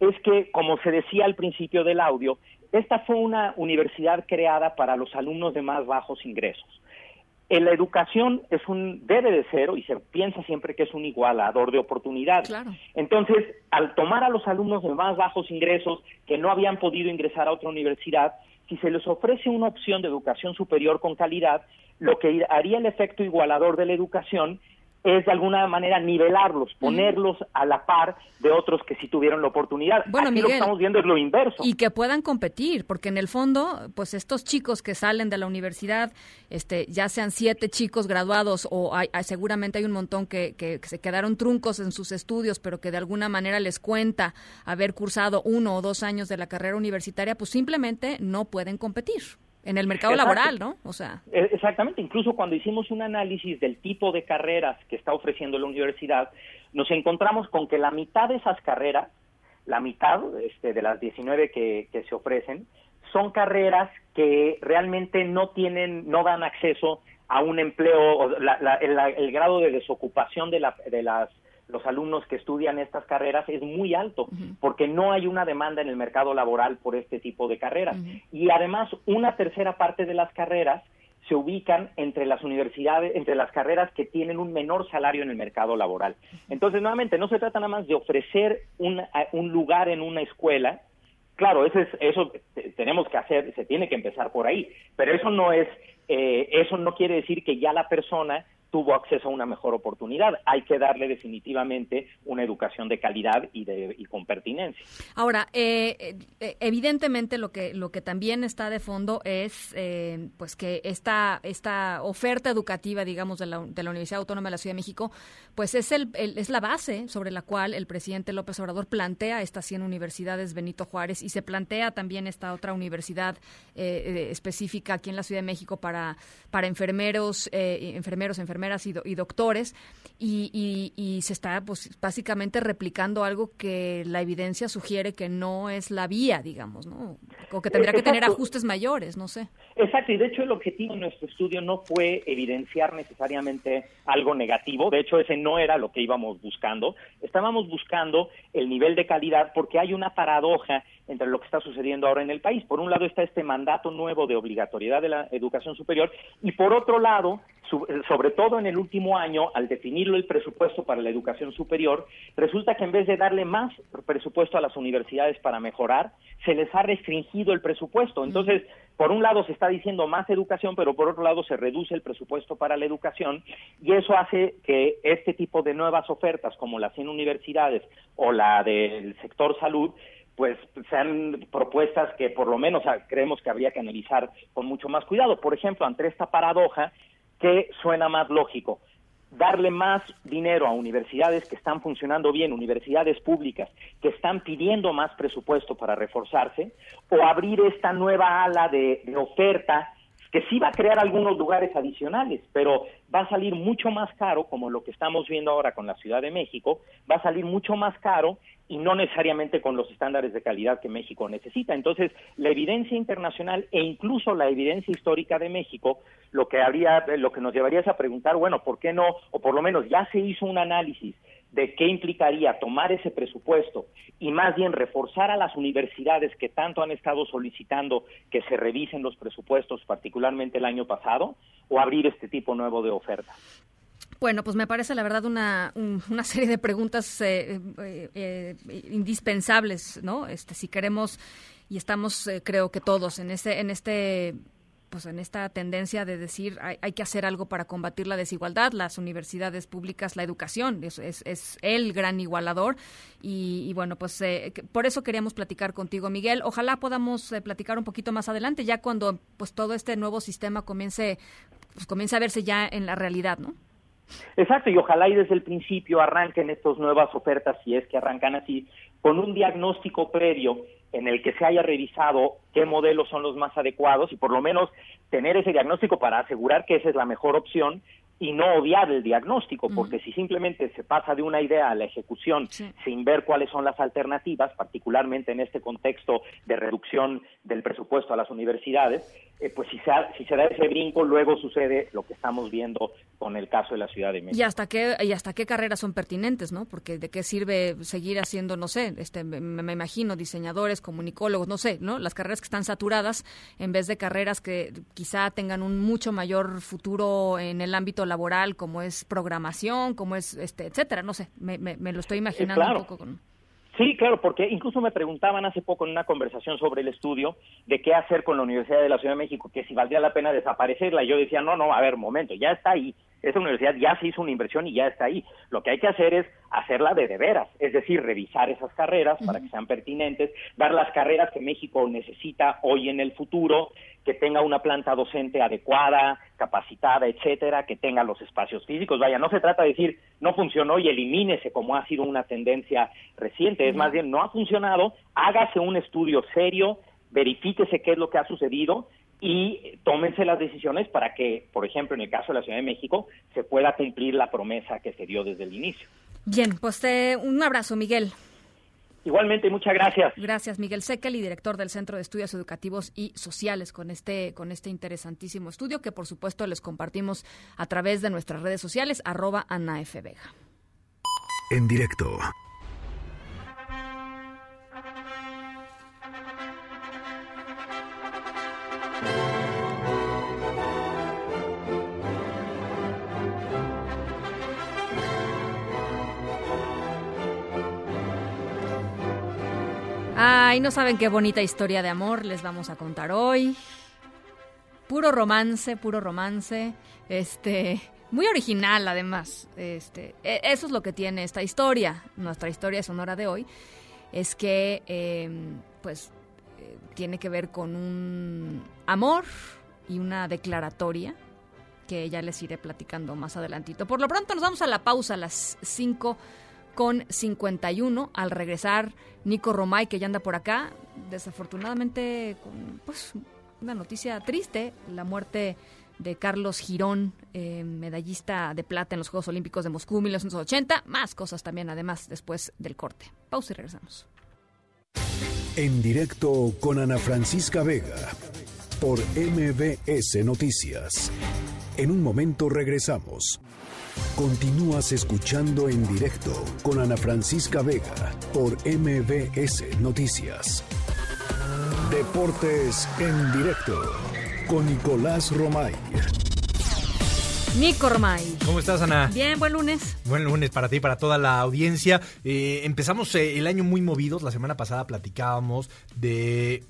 es que, como se decía al principio del audio, esta fue una universidad creada para los alumnos de más bajos ingresos En la educación es un debe de ser y se piensa siempre que es un igualador de oportunidades. Entonces, al tomar a los alumnos de más bajos ingresos que no habían podido ingresar a otra universidad, si se les ofrece una opción de educación superior con calidad, lo que haría el efecto igualador de la educación es de alguna manera nivelarlos, ponerlos a la par de otros que sí tuvieron la oportunidad. Bueno, Aquí lo que estamos viendo es lo inverso. Y que puedan competir, porque en el fondo, pues estos chicos que salen de la universidad, este, ya sean siete chicos graduados o hay, seguramente hay un montón que, que, se quedaron truncos en sus estudios, pero que de alguna manera les cuenta haber cursado uno o dos años de la carrera universitaria, pues simplemente no pueden competir en el mercado laboral, ¿no? O sea. E, exactamente, incluso cuando hicimos un análisis del tipo de carreras que está ofreciendo la universidad, nos encontramos con que la mitad de esas carreras, la mitad este, de las 19 que, que se ofrecen, son carreras que realmente no tienen, no dan acceso a un empleo, la, la, el, grado de desocupación de, la, de las los alumnos que estudian estas carreras es muy alto, porque no hay una demanda en el mercado laboral por este tipo de carreras. Y además, una tercera parte de las carreras se ubican entre las universidades, entre las carreras que tienen un menor salario en el mercado laboral. Entonces, nuevamente, no se trata nada más de ofrecer un, un lugar en una escuela, claro, eso, es, eso tenemos que hacer, se tiene que empezar por ahí, pero eso no es, eh, eso no quiere decir que ya la persona tuvo acceso a una mejor oportunidad. Hay que darle definitivamente una educación de calidad y, de, y con pertinencia. Ahora, eh, eh, evidentemente lo que, lo que también está de fondo es eh, pues que esta, esta oferta educativa, digamos, de la, de la Universidad Autónoma de la Ciudad de México, pues es, el, es la base sobre la cual el presidente López Obrador plantea estas 100 universidades Benito Juárez y se plantea también esta otra universidad específica aquí en la Ciudad de México para, para enfermeros, enfermeros, enfermeros enfermeras y, doctores y, y, se está pues básicamente replicando algo que la evidencia sugiere que no es la vía, digamos, ¿no? O que tendría que tener ajustes mayores, no sé. Exacto, y de hecho el objetivo de nuestro estudio no fue evidenciar necesariamente algo negativo, de hecho ese no era lo que íbamos buscando, estábamos buscando el nivel de calidad porque hay una paradoja entre lo que está sucediendo ahora en el país. Por un lado está este mandato nuevo de obligatoriedad de la educación superior y por otro lado, sobre todo en el último año, al definirlo el presupuesto para la educación superior, resulta que en vez de darle más presupuesto a las universidades para mejorar, se les ha restringido el presupuesto. Entonces, por un lado se está diciendo más educación, pero por otro lado se reduce el presupuesto para la educación y eso hace que este tipo de nuevas ofertas, como las 100 universidades o la del sector salud, pues sean propuestas que por lo menos creemos que habría que analizar con mucho más cuidado. Por ejemplo, ante esta paradoja, ¿qué suena más lógico? Darle más dinero a universidades que están funcionando bien, universidades públicas que están pidiendo más presupuesto para reforzarse, o abrir esta nueva ala de, de oferta que sí va a crear algunos lugares adicionales, pero va a salir mucho más caro, como lo que estamos viendo ahora con la Ciudad de México, va a salir mucho más caro y no necesariamente con los estándares de calidad que México necesita. Entonces, la evidencia internacional e incluso la evidencia histórica de México, lo que habría, lo que nos llevaría es a preguntar, bueno, ¿por qué no? O por lo menos ya se hizo un análisis de qué implicaría tomar ese presupuesto y más bien reforzar a las universidades que tanto han estado solicitando que se revisen los presupuestos, particularmente el año pasado, o abrir este tipo nuevo de oferta. Bueno, pues me parece la verdad una, una serie de preguntas eh, eh, eh, indispensables, ¿no? Este, si queremos y estamos, creo que todos en este, en este pues en esta tendencia de decir hay, hay, que hacer algo para combatir la desigualdad, las universidades públicas, la educación, es, es, el gran igualador y, bueno, pues eh, por eso queríamos platicar contigo, Miguel. Ojalá podamos eh, platicar un poquito más adelante, ya cuando pues todo este nuevo sistema comience, pues comience a verse ya en la realidad, ¿no? Exacto, y ojalá y desde el principio arranquen estas nuevas ofertas, si es que arrancan así, con un diagnóstico previo en el que se haya revisado qué modelos son los más adecuados y por lo menos tener ese diagnóstico para asegurar que esa es la mejor opción y no odiar el diagnóstico, porque si simplemente se pasa de una idea a la ejecución sin ver cuáles son las alternativas, particularmente en este contexto de reducción del presupuesto a las universidades, eh, pues si se, si se da ese brinco, luego sucede lo que estamos viendo con el caso de la Ciudad de México. ¿Y hasta qué, y hasta qué carreras son pertinentes, no? Porque de qué sirve seguir haciendo, no sé, este, me, me imagino, diseñadores, comunicólogos, no sé, ¿no? Las carreras que están saturadas en vez de carreras que quizá tengan un mucho mayor futuro en el ámbito laboral, como es programación, como es, este, etcétera, no sé, me, me, me lo estoy imaginando claro. un poco con... Sí, claro, porque incluso me preguntaban hace poco en una conversación sobre el estudio de qué hacer con la Universidad de la Ciudad de México, que si valdría la pena desaparecerla. Y yo decía, no, no, a ver, momento, ya está ahí. Esa universidad ya se hizo una inversión y ya está ahí. Lo que hay que hacer es hacerla de de veras, es decir, revisar esas carreras para que sean pertinentes, dar las carreras que México necesita hoy en el futuro, que tenga una planta docente adecuada, capacitada, etcétera, que tenga los espacios físicos. Vaya, no se trata de decir no funcionó y elimínese como ha sido una tendencia reciente, es más bien no ha funcionado, hágase un estudio serio, verifíquese qué es lo que ha sucedido y tómense las decisiones para que, por ejemplo, en el caso de la Ciudad de México, se pueda cumplir la promesa que se dio desde el inicio. Bien, pues te, un abrazo, Miguel. Igualmente, muchas gracias. Gracias, Miguel Seckel, director del Centro de Estudios Educativos y Sociales, con este, con este interesantísimo estudio que, por supuesto, les compartimos a través de nuestras redes sociales, arroba Ana F. Vega. En directo. Ay, no saben qué bonita historia de amor les vamos a contar hoy. Puro romance, puro romance. Este, muy original además. Este, e, eso es lo que tiene esta historia. Nuestra historia sonora de hoy es que, eh, pues, eh, tiene que ver con un amor y una declaratoria que ya les iré platicando más adelantito. Por lo pronto nos vamos a la pausa a las 5 con 51. Al regresar, Nico Romay, que ya anda por acá, desafortunadamente con pues, una noticia triste, la muerte de Carlos Girón, eh, medallista de plata en los Juegos Olímpicos de Moscú 1980. Más cosas también, además, después del corte. Pausa y regresamos. En directo con Ana Francisca Vega por MBS Noticias. En un momento regresamos. Continúas escuchando en directo con Ana Francisca Vega por MBS Noticias. Deportes en directo con Nicolás Romay. Nico Romay. ¿Cómo estás, Ana? Bien, buen lunes. Buen lunes para ti y para toda la audiencia. Eh, empezamos eh, el año muy movidos. La semana pasada platicábamos de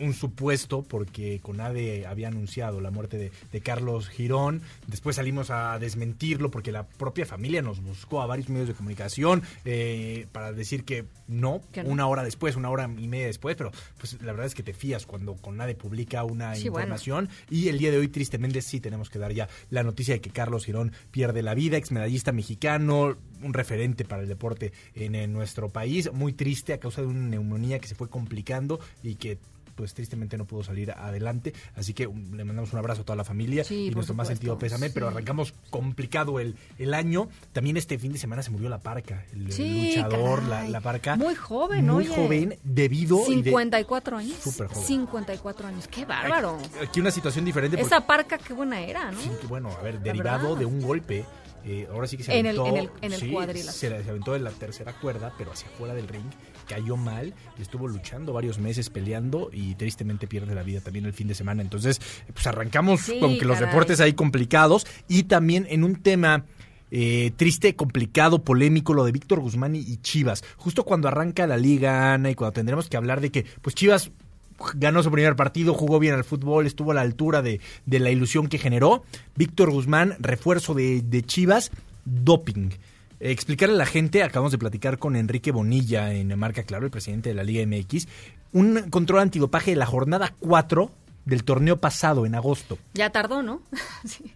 un supuesto porque CONADE había anunciado la muerte de, de, Carlos Girón. Después salimos a desmentirlo porque la propia familia nos buscó a varios medios de comunicación eh, para decir que no, no, una hora después, una hora y media después, pero pues la verdad es que te fías cuando CONADE publica una sí, información bueno. y el día de hoy tristemente sí tenemos que dar ya la noticia de que Carlos Girón pierde la vida, ex medallista mexicano, un referente para el deporte en, en nuestro país, muy triste a causa de una neumonía que se fue complicando y que pues tristemente no pudo salir adelante. Así que um, le mandamos un abrazo a toda la familia sí, y nuestro más sentido pésame, sí. pero arrancamos complicado el, el año. También este fin de semana se murió la parca, el, sí, luchador, la, la, parca. Muy joven, Muy oye. joven, debido. 54 de, años. Súper joven. 54 años, qué bárbaro. Aquí una situación diferente. Esa parca, qué buena era, ¿no? Bueno, a ver, derivado de un golpe. Eh, ahora sí que se en aventó, el, en el, en el sí, cuadrilátero. Se, se aventó en la tercera cuerda, pero hacia afuera del ring cayó mal estuvo luchando varios meses peleando y tristemente pierde la vida también el fin de semana. Entonces, pues arrancamos Sí, con que los caray. deportes ahí complicados y también en un tema eh, triste, complicado, polémico, lo de Víctor Guzmán y, y Chivas. Justo cuando arranca la liga, Ana, y cuando tendremos que hablar de que, pues Chivas ganó su primer partido, jugó bien al fútbol, estuvo a la altura de, de la ilusión que generó. Víctor Guzmán, refuerzo de, de Chivas, doping. Explicarle a la gente, acabamos de platicar con Enrique Bonilla en Marca Claro, el presidente de la Liga MX, un control antidopaje de la jornada 4 del torneo pasado en agosto. Ya tardó, ¿no? sí.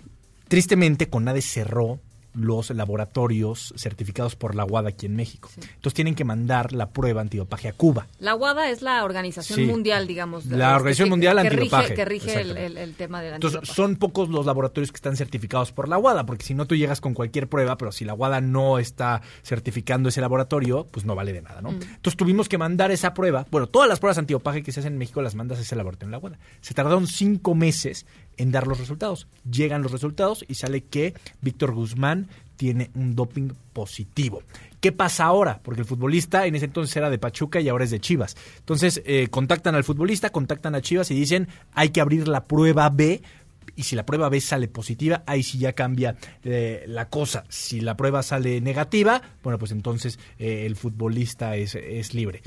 Tristemente, Conade cerró los laboratorios certificados por la WADA aquí en México. Entonces tienen que mandar la prueba antidopaje a Cuba. La WADA es la Organización Sí. Mundial, digamos. La este, Organización que- Mundial que Antidopaje. Que rige el, el- el tema del Entonces, antidopaje. son pocos los laboratorios que están certificados por la WADA, porque si no tú llegas con cualquier prueba, pero si la WADA no está certificando ese laboratorio, pues no vale de nada, ¿no? Mm. Entonces tuvimos que mandar esa prueba. Bueno, todas las pruebas antidopaje que se hacen en México las mandas a ese laboratorio en la WADA. Se tardaron cinco meses en dar los resultados. Llegan los resultados y sale que Víctor Guzmán tiene un doping positivo. ¿Qué pasa ahora? Porque el futbolista en ese entonces era de Pachuca y ahora es de Chivas. Entonces eh, contactan al futbolista, contactan a Chivas y dicen hay que abrir la prueba B y si la prueba B sale positiva, ahí sí ya cambia eh, la cosa. Si la prueba sale negativa, bueno, pues entonces eh, el futbolista es, es libre.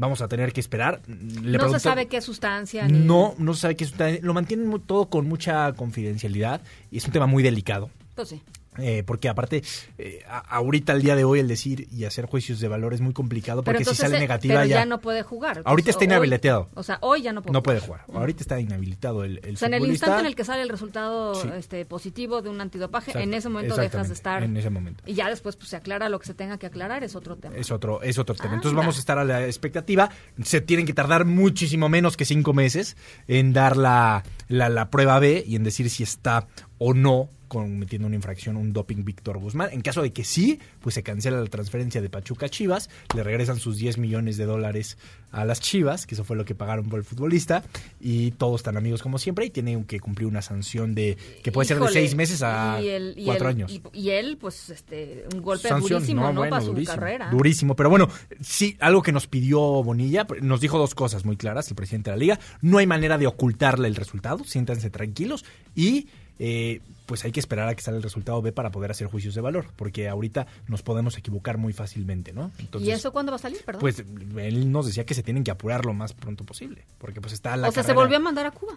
Vamos a tener que esperar. Le no se sabe qué sustancia. ni- No, no se sabe qué sustancia. Lo mantienen todo con mucha confidencialidad y es un tema muy delicado. Pues sí. Eh, porque aparte, eh, ahorita al día de hoy el decir y hacer juicios de valor es muy complicado porque si sale eh, negativa pero ya, ya no puede jugar. Ahorita está inhabilitado. O sea, hoy ya no puede no jugar. puede jugar. Ahorita está inhabilitado el, el O sea, en el instante en el que sale el resultado Sí. este, positivo de un antidopaje, Exacto, en ese momento dejas de estar. en ese momento. Y ya después pues, se aclara lo que se tenga que aclarar, es otro tema. Es otro, es otro tema. Entonces vamos a estar a la expectativa. Se tienen que tardar muchísimo menos que cinco meses en dar la, la, la prueba B y en decir si está o no cometiendo una infracción un doping Víctor Guzmán. En caso de que sí, pues se cancela la transferencia de Pachuca a Chivas, le regresan sus 10 millones de dólares a las Chivas, que eso fue lo que pagaron por el futbolista, y todos están amigos como siempre y tienen que cumplir una sanción de que puede ser de Híjole, seis meses a y el- y cuatro el- años. Y, y él, pues, este, un golpe Sanción, durísimo, ¿no? bueno, Para su durísimo, carrera. Durísimo, pero bueno, sí, algo que nos pidió Bonilla, nos dijo dos cosas muy claras, el presidente de la liga, no hay manera de ocultarle el resultado, siéntanse tranquilos y eh, pues hay que esperar a que salga el resultado B para poder hacer juicios de valor, porque ahorita nos podemos equivocar muy fácilmente, ¿no? ¿Y eso cuándo va a salir, perdón? Pues él nos decía que se tienen que apurar lo más pronto posible, porque pues está la o sea, se volvió a mandar a Cuba.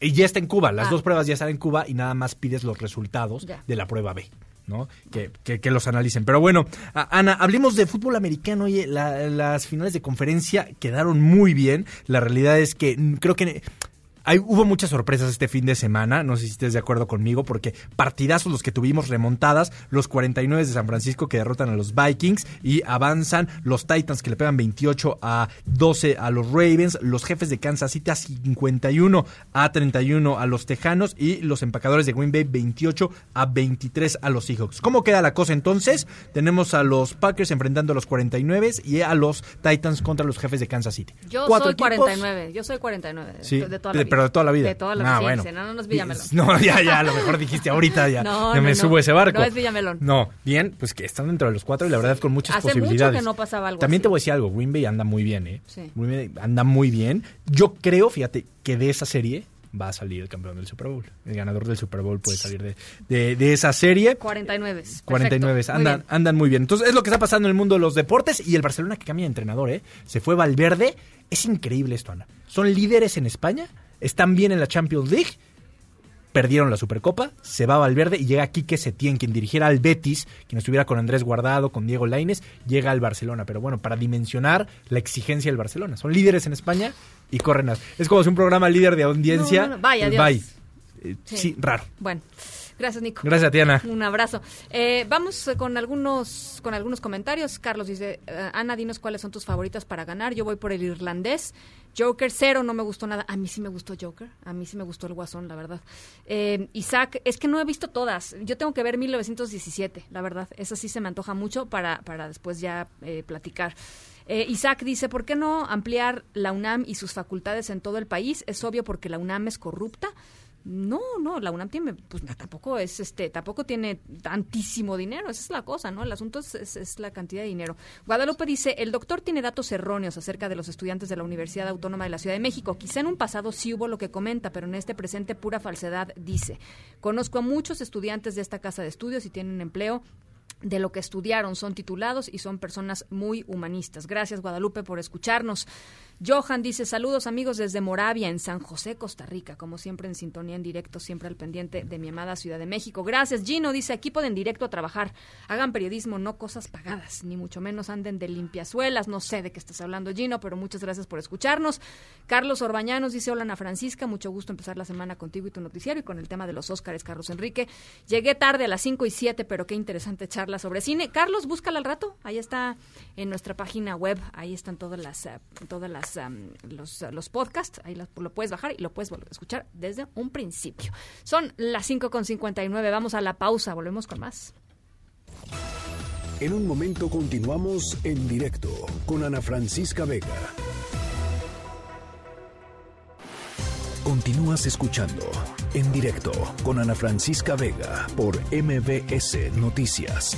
y ya está en Cuba, las Ah. dos pruebas ya están en Cuba y nada más pides los resultados Ya. de la prueba B. ¿no? Que, que- que los analicen. Pero bueno, Ana, hablemos de fútbol americano. Oye, la- las finales de conferencia quedaron muy bien. La realidad es que mm, creo que hay, hubo muchas sorpresas este fin de semana. No sé si estés de acuerdo conmigo, porque partidazos los que tuvimos remontadas. Los 49 de San Francisco que derrotan a los Vikings y avanzan los Titans que le pegan 28 a 12 a los Ravens. Los jefes de Kansas City a 51 a 31 a los Tejanos y los empacadores de Green Bay 28 a 23 a los Seahawks. ¿Cómo queda la cosa entonces? Tenemos a los Packers enfrentando a los 49 y a los Titans contra los jefes de Kansas City. Yo Cuatro soy equipos. 49, yo soy 49 de, Sí, de toda de- la vida. Pero de toda la vida. De toda la Ah, vida. bueno. sí, no, no, es Villamelón. No, ya, ya, a lo mejor dijiste ahorita ya. No, ya no, me no. subo a ese barco. No es Villamelón. No, bien, pues que están dentro de los cuatro y la verdad con muchas Hace mucho posibilidades. que no pasaba algo También así. te voy a decir algo, Green Bay anda muy bien, ¿eh? Sí. Green Bay anda muy bien. Yo creo, fíjate, que de esa serie va a salir el campeón del Super Bowl. El ganador del Super Bowl puede salir de, de, de esa serie. 49. 49 Perfecto, muy andan, bien. andan muy bien. Entonces es lo que está pasando en el mundo de los deportes y el Barcelona que cambia de entrenador, ¿eh? Se fue Valverde. Es increíble esto, Ana. Son líderes en España, están bien en la Champions League, perdieron la Supercopa, se va Valverde y llega Quique Setién, quien dirigiera al Betis, quien estuviera con Andrés Guardado, con Diego Laines, llega al Barcelona. Pero bueno, para dimensionar la exigencia del Barcelona. Son líderes en España y corren a... Es como si un programa líder de audiencia... No, no, no. Vaya, el Dios. bye. Eh, Sí. sí, raro. Bueno, gracias Nico. Gracias a ti, Ana. Un abrazo. Eh, vamos con algunos con algunos comentarios. Carlos dice, eh, Ana, dinos cuáles son tus favoritas para ganar. Yo voy por el irlandés. Joker cero, no me gustó nada. A mí sí me gustó Joker. A mí sí me gustó el Guasón, la verdad. Eh, Isaac, es que no he visto todas. Yo tengo que ver 1917, la verdad. Esa sí se me antoja mucho para, para después ya eh, platicar. Eh, Isaac dice, ¿por qué no ampliar la UNAM y sus facultades en todo el país? Es obvio porque la UNAM es corrupta. No, no, la UNAM tiene, pues tampoco es, este, tampoco tiene tantísimo dinero, esa es la cosa, ¿no? El asunto es la cantidad de dinero. Guadalupe dice, el doctor tiene datos erróneos acerca de los estudiantes de la Universidad Autónoma de la Ciudad de México. Quizá en un pasado sí hubo lo que comenta, pero en este presente pura falsedad, dice. Conozco a muchos estudiantes de esta casa de estudios y tienen empleo de lo que estudiaron, son titulados y son personas muy humanistas. Gracias Guadalupe por escucharnos. Johan dice saludos amigos desde Moravia, en San José, Costa Rica, como siempre en sintonía en directo, siempre al pendiente de mi amada Ciudad de México. Gracias, Gino, dice aquí pueden directo a trabajar, hagan periodismo, no cosas pagadas, ni mucho menos anden de limpiazuelas, no sé de qué estás hablando, Gino, pero muchas gracias por escucharnos. Carlos Orbañanos dice, hola Ana Francisca, mucho gusto empezar la semana contigo y tu noticiario y con el tema de los Óscares, Carlos Enrique. Llegué tarde a las 5 y 7, pero qué interesante charla sobre cine. Carlos, búscala al rato, ahí está en nuestra página web, ahí están todas las, uh, todas las, los, los podcasts, ahí lo, lo, puedes bajar y lo puedes escuchar desde un principio. Son las 5.59, vamos a la pausa, volvemos con más. En un momento continuamos en directo con Ana Francisca Vega. Continúas escuchando en directo con Ana Francisca Vega por MBS Noticias.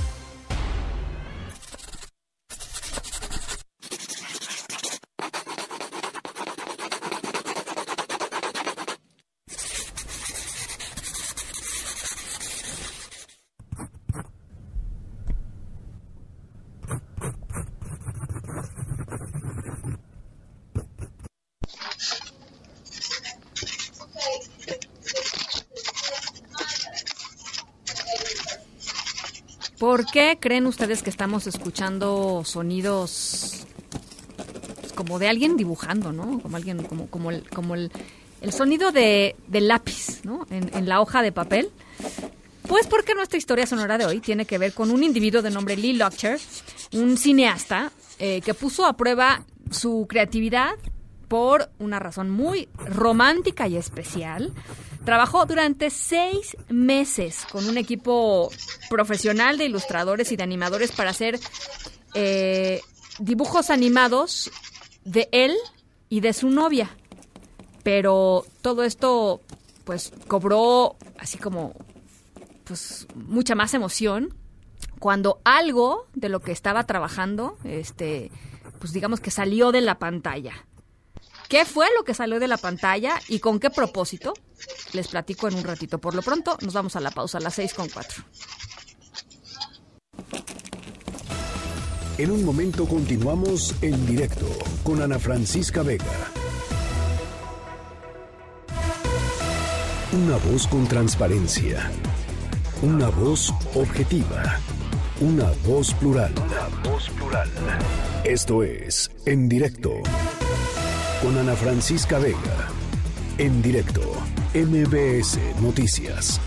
¿Por qué creen ustedes que estamos escuchando sonidos pues, como de alguien dibujando, ¿no? Como alguien, como, como el, como el, el sonido de, de lápiz, ¿no? En, en, la hoja de papel. Pues porque nuestra historia sonora de hoy tiene que ver con un individuo de nombre Lee Lochter, un cineasta eh, que puso a prueba su creatividad por una razón muy romántica y especial. Trabajó durante seis meses con un equipo profesional de ilustradores y de animadores para hacer eh, dibujos animados de él y de su novia. Pero todo esto, pues, cobró así como, pues, mucha más emoción cuando algo de lo que estaba trabajando, este, pues, digamos que salió de la pantalla. ¿Qué fue lo que salió de la pantalla y con qué propósito? Les platico en un ratito. Por lo pronto, nos vamos a la pausa a las 6 con 4. En un momento continuamos en directo con Ana Francisca Vega. Una voz con transparencia. Una voz objetiva. Una voz plural. Una voz plural. Esto es En Directo con Ana Francisca Vega. En directo, MBS Noticias.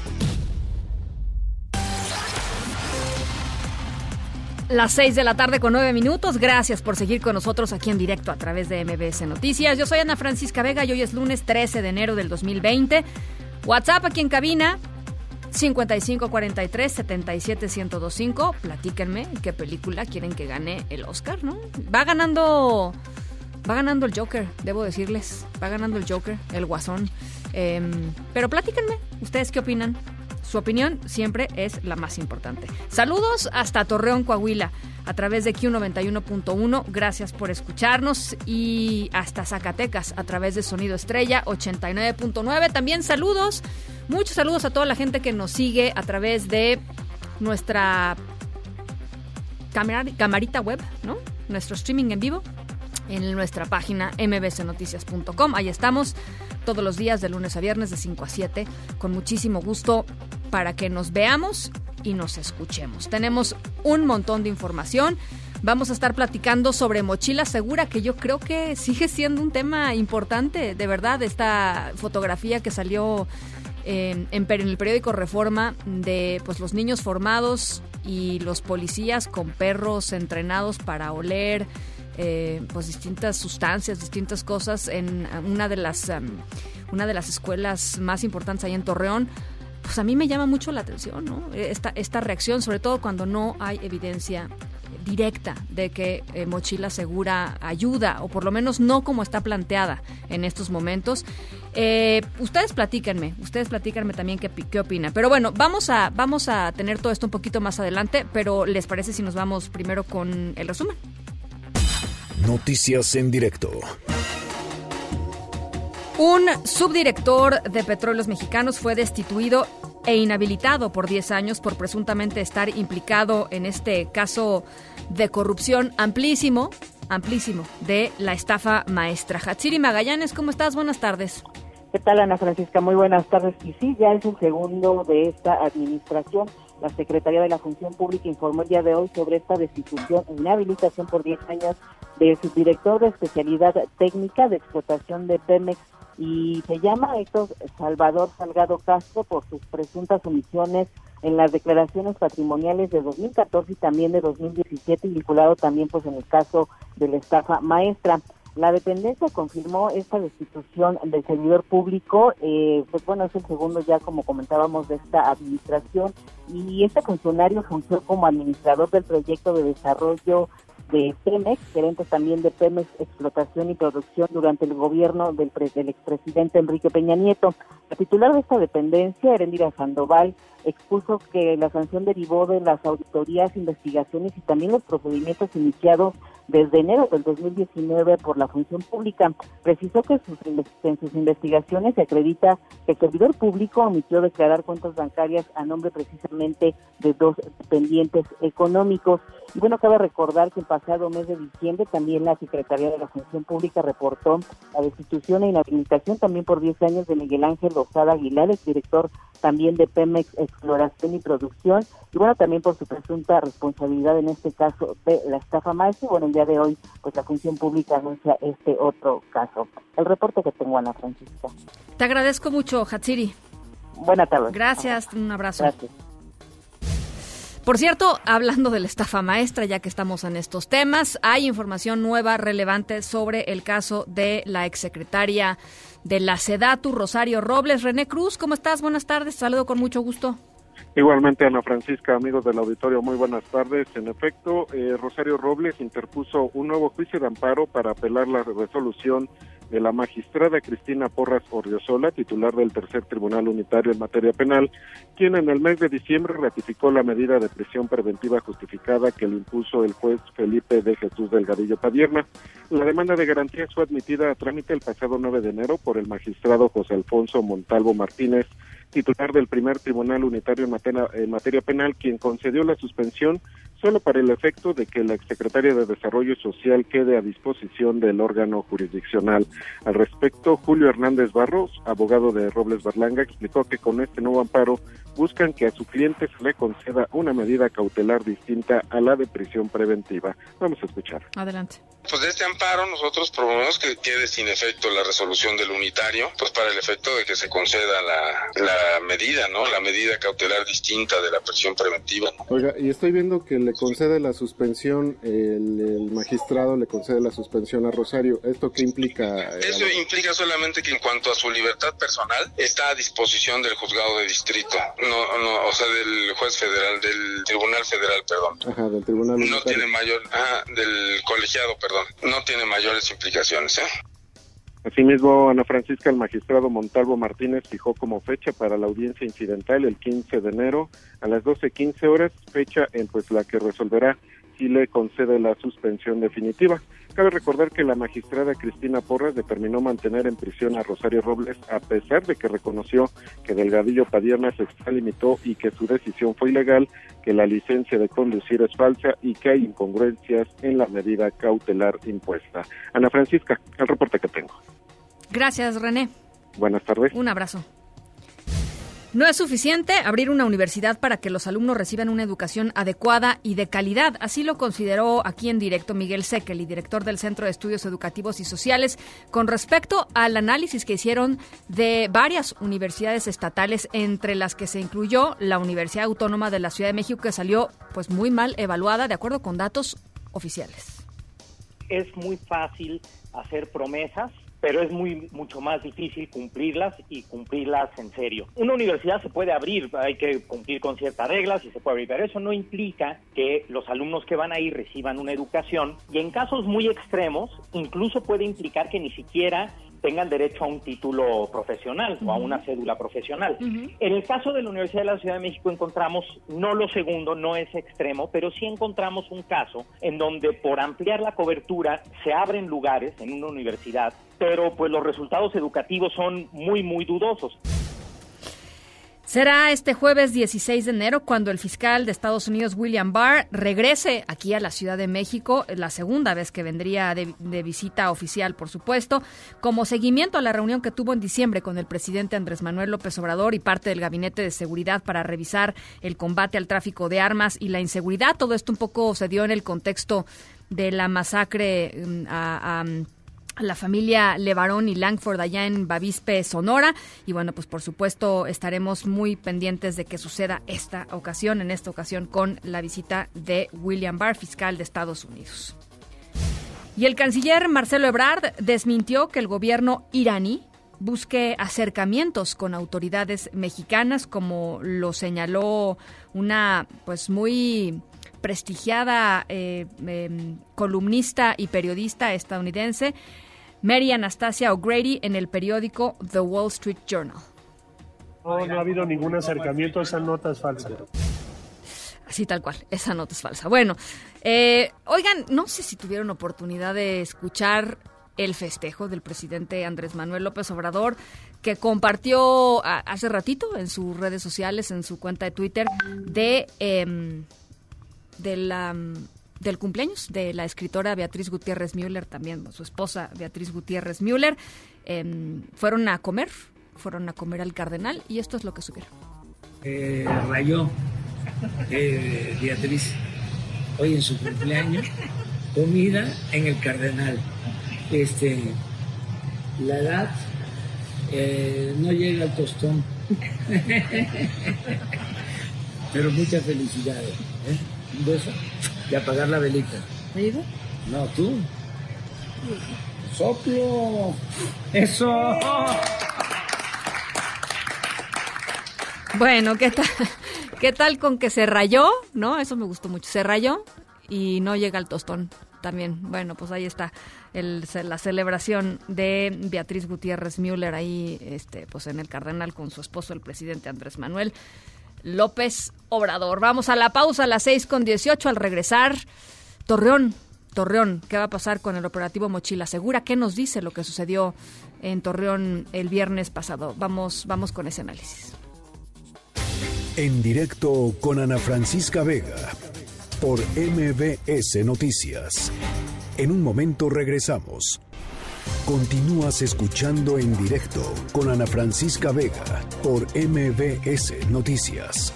Las 6 de la tarde con 9 minutos. Gracias por seguir con nosotros aquí en directo a través de MBS Noticias. Yo soy Ana Francisca Vega y hoy es lunes 13 de enero del 2020. WhatsApp aquí en cabina 5543 77 1025. Platíquenme qué película quieren que gane el Oscar, ¿no? Va ganando Va ganando el Joker, debo decirles. Va ganando el Joker, el guasón. Eh, pero platíquenme, ¿ustedes qué opinan? Su opinión siempre es la más importante. Saludos hasta Torreón, Coahuila, a través de Q91.1. Gracias por escucharnos. Y hasta Zacatecas, a través de Sonido Estrella 89.9. También saludos, muchos saludos a toda la gente que nos sigue a través de nuestra camarita web, ¿no? Nuestro streaming en vivo en nuestra página mbcnoticias.com. Ahí estamos todos los días de lunes a viernes de 5 a 7 con muchísimo gusto para que nos veamos y nos escuchemos. Tenemos un montón de información. Vamos a estar platicando sobre mochila segura, que yo creo que sigue siendo un tema importante, de verdad, esta fotografía que salió en, en, en, el periódico Reforma de pues los niños formados y los policías con perros entrenados para oler eh, pues distintas sustancias, distintas cosas en una de las um, una de las escuelas más importantes ahí en Torreón. Pues a mí me llama mucho la atención, ¿no? Esta, esta reacción, sobre todo cuando no hay evidencia directa de que eh, mochila segura ayuda, o por lo menos no como está planteada en estos momentos. Eh, ustedes platíquenme, ustedes platíquenme también qué, qué opinan. Pero bueno, vamos a, vamos a tener todo esto un poquito más adelante, pero ¿les parece si nos vamos primero con el resumen? Noticias en directo. Un subdirector de Petróleos Mexicanos fue destituido e inhabilitado por 10 años por presuntamente estar implicado en este caso de corrupción amplísimo amplísimo de la estafa maestra. Hatsiri Magallanes, ¿cómo estás? Buenas tardes. ¿Qué tal, Ana Francisca? Muy buenas tardes. Y sí, ya es el segundo de esta administración. La Secretaría de la Función Pública informó el día de hoy sobre esta destitución e inhabilitación por 10 años de su director de especialidad técnica de explotación de Pemex y se llama Héctor Salvador Salgado Castro por sus presuntas omisiones en las declaraciones patrimoniales de 2014 y también de 2017, vinculado también pues en el caso de la estafa maestra. La dependencia confirmó esta destitución del servidor público, eh, pues bueno, es el segundo ya como comentábamos de esta administración y este funcionario funcionó como administrador del proyecto de desarrollo de Pemex, gerente también de Pemex Explotación y Producción durante el gobierno del, del expresidente Enrique Peña Nieto. La titular de esta dependencia, Erendira Sandoval, expuso que la sanción derivó de las auditorías, investigaciones y también los procedimientos iniciados desde enero del 2019 por la función pública. Precisó que en sus investigaciones se acredita que el servidor público omitió declarar cuentas bancarias a nombre precisamente de dos dependientes económicos. Y bueno, cabe recordar que el pasado mes de diciembre también la Secretaría de la Función Pública reportó la destitución e inhabilitación también por 10 años de Miguel Ángel Lozada Aguilar, el director también de Pemex Exploración y Producción, y bueno, también por su presunta responsabilidad en este caso de la estafa maestra. Y bueno, el día de hoy, pues la Función Pública anuncia este otro caso. El reporte que tengo, Ana Francisca. Te agradezco mucho, Hatsiri. Buenas tardes. Gracias, un abrazo. Gracias. Por cierto, hablando de la estafa maestra, ya que estamos en estos temas, hay información nueva relevante sobre el caso de la exsecretaria de la SEDATU, Rosario Robles. René Cruz, ¿cómo estás? Buenas tardes, saludo con mucho gusto. Igualmente, Ana Francisca, amigos del auditorio, muy buenas tardes. En efecto, eh, Rosario Robles interpuso un nuevo juicio de amparo para apelar la resolución de la magistrada Cristina Porras Orriozola, titular del Tercer Tribunal Unitario en materia penal, quien en el mes de diciembre ratificó la medida de prisión preventiva justificada que le impuso el juez Felipe de Jesús Delgadillo Padierna. La demanda de garantías fue admitida a trámite el pasado 9 de enero por el magistrado José Alfonso Montalvo Martínez, titular del primer tribunal unitario en materia, en materia penal, quien concedió la suspensión solo para el efecto de que la exsecretaria de Desarrollo Social quede a disposición del órgano jurisdiccional. Al respecto, Julio Hernández Barros, abogado de Robles Berlanga, explicó que con este nuevo amparo buscan que a su cliente se le conceda una medida cautelar distinta a la de prisión preventiva. Vamos a escuchar. Adelante. Pues de este amparo nosotros promovemos que quede sin efecto la resolución del unitario, pues para el efecto de que se conceda la, la medida, ¿no? La medida cautelar distinta de la prisión preventiva. Oiga, y estoy viendo que le concede la suspensión, el, el magistrado le concede la suspensión a Rosario. ¿Esto qué implica? Eso implica solamente que en cuanto a su libertad personal está a disposición del juzgado de distrito, no, no, o sea, del juez federal, del tribunal federal, perdón. Ajá, del tribunal. No tiene mayor, ah, del colegiado, perdón, no tiene mayores implicaciones, ¿eh? Asimismo, Ana Francisca, el magistrado Montalvo Martínez fijó como fecha para la audiencia incidental el 15 de enero a las 12.15 horas, fecha en pues la que resolverá si le concede la suspensión definitiva. Cabe recordar que la magistrada Cristina Porras determinó mantener en prisión a Rosario Robles a pesar de que reconoció que Delgadillo Padierna se extralimitó y que su decisión fue ilegal, que la licencia de conducir es falsa y que hay incongruencias en la medida cautelar impuesta. Ana Francisca, el reporte que tengo. Gracias, René. Buenas tardes. Un abrazo. No es suficiente abrir una universidad para que los alumnos reciban una educación adecuada y de calidad. Así lo consideró aquí en directo Miguel Sekel, director del Centro de Estudios Educativos y Sociales, con respecto al análisis que hicieron de varias universidades estatales, entre las que se incluyó la Universidad Autónoma de la Ciudad de México, que salió pues muy mal evaluada de acuerdo con datos oficiales. Es muy fácil hacer promesas pero es muy mucho más difícil cumplirlas y cumplirlas en serio. Una universidad se puede abrir, hay que cumplir con ciertas reglas y se puede abrir, pero eso no implica que los alumnos que van ahí reciban una educación y en casos muy extremos incluso puede implicar que ni siquiera tengan derecho a un título profesional o a una cédula profesional. En el caso de la Universidad de la Ciudad de México encontramos no lo segundo, no es extremo, pero sí encontramos un caso en donde por ampliar la cobertura se abren lugares en una universidad, pero pues los resultados educativos son muy muy dudosos. Será este jueves 16 de enero cuando el fiscal de Estados Unidos, William Barr, regrese aquí a la Ciudad de México, la segunda vez que vendría de, visita oficial, por supuesto, como seguimiento a la reunión que tuvo en diciembre con el presidente Andrés Manuel López Obrador y parte del Gabinete de Seguridad para revisar el combate al tráfico de armas y la inseguridad. Todo esto un poco se dio en el contexto de la masacre mm, a la familia Levarón y Langford allá en Bavispe, Sonora. Y bueno, pues por supuesto estaremos muy pendientes de que suceda esta ocasión, en esta ocasión con la visita de William Barr, fiscal de Estados Unidos. Y el canciller Marcelo Ebrard desmintió que el gobierno iraní busque acercamientos con autoridades mexicanas, como lo señaló una pues muy prestigiada eh, eh, columnista y periodista estadounidense Mary Anastasia O'Grady en el periódico The Wall Street Journal. No, no ha habido ningún acercamiento, esa nota es falsa. Así tal cual, esa nota es falsa. Bueno, eh, oigan, no sé si tuvieron oportunidad de escuchar el festejo del presidente Andrés Manuel López Obrador, que compartió hace ratito en sus redes sociales, en su cuenta de Twitter, de, eh, de la del cumpleaños de la escritora Beatriz Gutiérrez Müller, también su esposa Beatriz Gutiérrez Müller. Eh, fueron a comer, fueron a comer al Cardenal y esto es lo que subieron. Eh, rayó eh, Beatriz hoy en su cumpleaños comida en el Cardenal. Este, la edad eh, no llega al tostón, pero muchas felicidades. ¿eh? Un beso y apagar la velita. ¿Me No, tú. Soplo. Eso. Bueno, ¿qué tal? ¿Qué tal con que se rayó? ¿No? Eso me gustó mucho. Se rayó y no llega al tostón también. Bueno, pues ahí está el, la celebración de Beatriz Gutiérrez Müller ahí, este, pues en el Cardenal con su esposo, el presidente Andrés Manuel. López Obrador. Vamos a la pausa a las 6 con 18 al regresar. Torreón, Torreón, ¿qué va a pasar con el operativo Mochila Segura? ¿Qué nos dice lo que sucedió en Torreón el viernes pasado? Vamos, vamos con ese análisis. En directo con Ana Francisca Vega por MBS Noticias. En un momento regresamos. Continúas escuchando en directo con Ana Francisca Vega por MBS Noticias.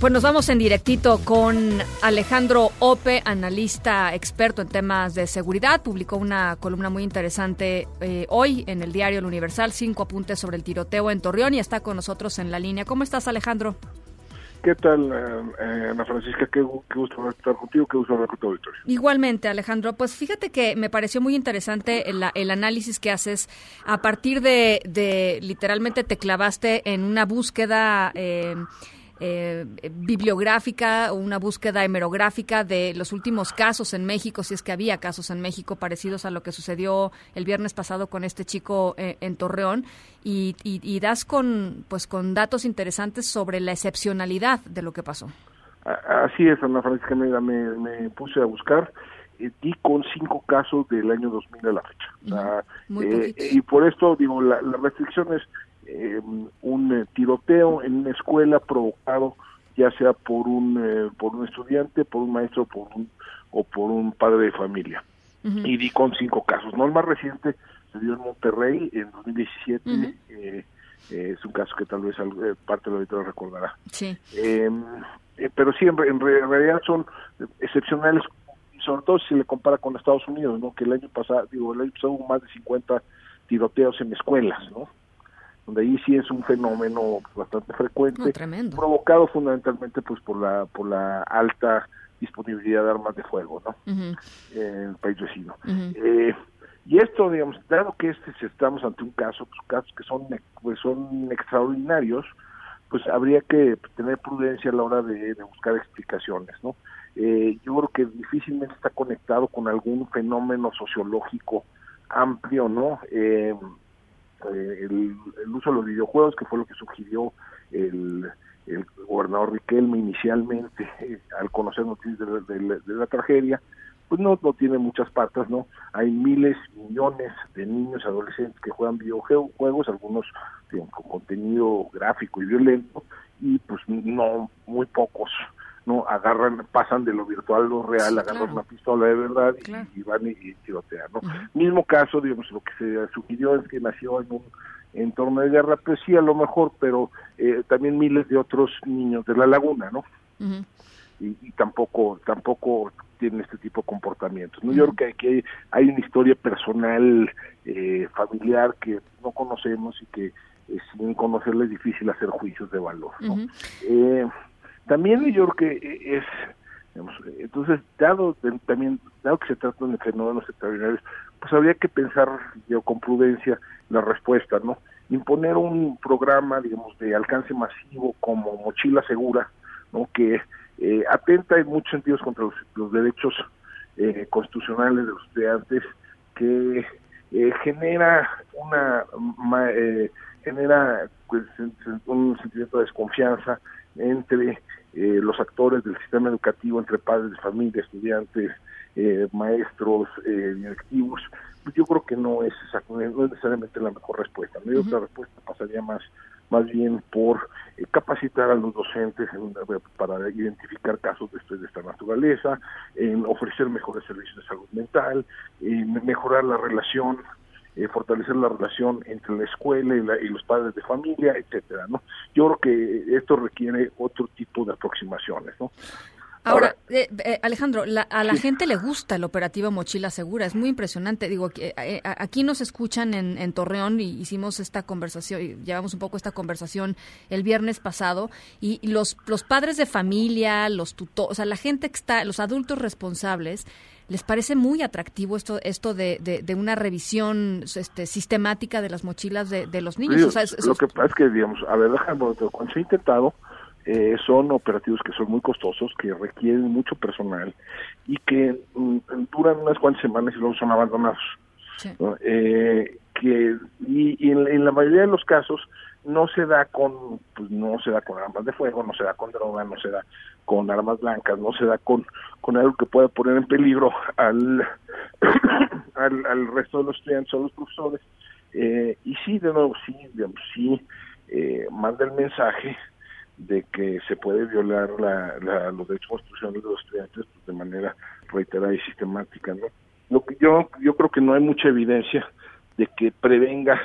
Pues nos vamos en directito con Alejandro Ope, analista experto en temas de seguridad. Publicó una columna muy interesante eh, hoy en el diario El Universal, cinco apuntes sobre el tiroteo en Torreón y está con nosotros en la línea. ¿Cómo estás, Alejandro? ¿Qué tal, eh, eh, Ana Francisca? Qué, gusto estar contigo, qué gusto hablar con tu auditorio. Igualmente, Alejandro. Pues fíjate que me pareció muy interesante el, el análisis que haces a partir de, de, literalmente te clavaste en una búsqueda... Eh, eh, bibliográfica o una búsqueda hemerográfica de los últimos casos en México, si es que había casos en México parecidos a lo que sucedió el viernes pasado con este chico eh, en Torreón y, y, y, das con pues con datos interesantes sobre la excepcionalidad de lo que pasó. Así es, Ana Francisca, me, me, me puse a buscar eh, di con cinco casos del año 2000 a la fecha. eh, y por esto, digo, la, la restricción es eh, un eh, tiroteo en una escuela provocado ya sea por un eh, por un estudiante, por un maestro, por un o por un padre de familia. Uh -huh. Y di con cinco casos. No el más reciente se dio en Monterrey en 2017. Uh -huh. eh, es un caso que tal vez parte de la auditorio recordará. Sí. pero sí, en, en, realidad son excepcionales, sobre todo si se le compara con Estados Unidos, ¿no? Que el año pasado, digo, el año pasado hubo más de 50 tiroteos en escuelas, ¿no? Donde ahí sí es un fenómeno bastante frecuente, no, provocado fundamentalmente pues por la por la alta disponibilidad de armas de fuego, ¿no? Uh -huh. En el país vecino. Uh -huh. eh, y esto, digamos, dado que este si estamos ante un caso, pues casos que son pues son extraordinarios, pues habría que tener prudencia a la hora de, de buscar explicaciones, ¿no? Eh, yo creo que difícilmente está conectado con algún fenómeno sociológico amplio, ¿no? Eh, el, el, uso de los videojuegos, que fue lo que sugirió el, el gobernador Riquelme inicialmente al conocer noticias de, la tragedia, pues no, no tiene muchas patas, ¿no? Hay miles, millones de niños, adolescentes que juegan videojuegos, algunos con contenido gráfico y violento, y pues no, muy pocos no agarran, pasan de lo virtual a lo real, agarran una pistola de verdad y, van y, tirotean, ¿no? Mismo caso, digamos, lo que se sugirió es que nació en un entorno de guerra, pues sí, a lo mejor, pero eh, también miles de otros niños de la laguna, ¿no? y, tampoco, tampoco tienen este tipo de comportamientos. ¿no? Yo creo que aquí hay, una historia personal, eh, familiar que no conocemos y que eh, sin conocerla es difícil hacer juicios de valor. ¿no? También yo creo que es, entonces, dado también, dado que se trata de fenómenos extraordinarios, pues habría que pensar yo con prudencia la respuesta, ¿no? Imponer un programa, digamos, de alcance masivo como Mochila Segura, ¿no? Que eh, atenta en muchos sentidos contra los, derechos eh, constitucionales de los estudiantes, que eh, genera una genera pues, un sentimiento de desconfianza entre eh, los actores del sistema educativo, entre padres de familia, estudiantes, eh, maestros, eh, directivos, pues yo creo que no es, no es necesariamente la mejor respuesta. La uh respuesta pasaría más más bien por capacitar a los docentes para identificar casos de, de esta naturaleza, en ofrecer mejores servicios de salud mental, en mejorar la relación eh, fortalecer la relación entre la escuela y, los padres de familia, etcétera, ¿no? Yo creo que esto requiere otro tipo de aproximaciones, ¿no? Ahora, eh, eh, Alejandro, a la gente le gusta el operativo Mochila Segura, es muy impresionante. Digo, que aquí nos escuchan en, Torreón y hicimos esta conversación, llevamos un poco esta conversación el viernes pasado y los, los padres de familia, los tutores, o sea, la gente que está, los adultos responsables, les parece muy atractivo esto esto de, de, una revisión este, sistemática de las mochilas de, los niños. lo que pasa es que, digamos, a ver, déjame, cuando se ha intentado, eh, son operativos que son muy costosos, que requieren mucho personal y que mm, duran unas cuantas semanas y luego son abandonados. Eh, que y, en, la mayoría de los casos no se da con pues no se da con armas de fuego no se da con droga no se da con armas blancas no se da con con algo que pueda poner en peligro al al, resto de los estudiantes o los profesores. Eh, y sí de nuevo sí sí eh, manda el mensaje de que se puede violar la, los derechos constitucionales de los estudiantes pues, de manera reiterada y sistemática no lo que yo yo creo que no hay mucha evidencia de que prevenga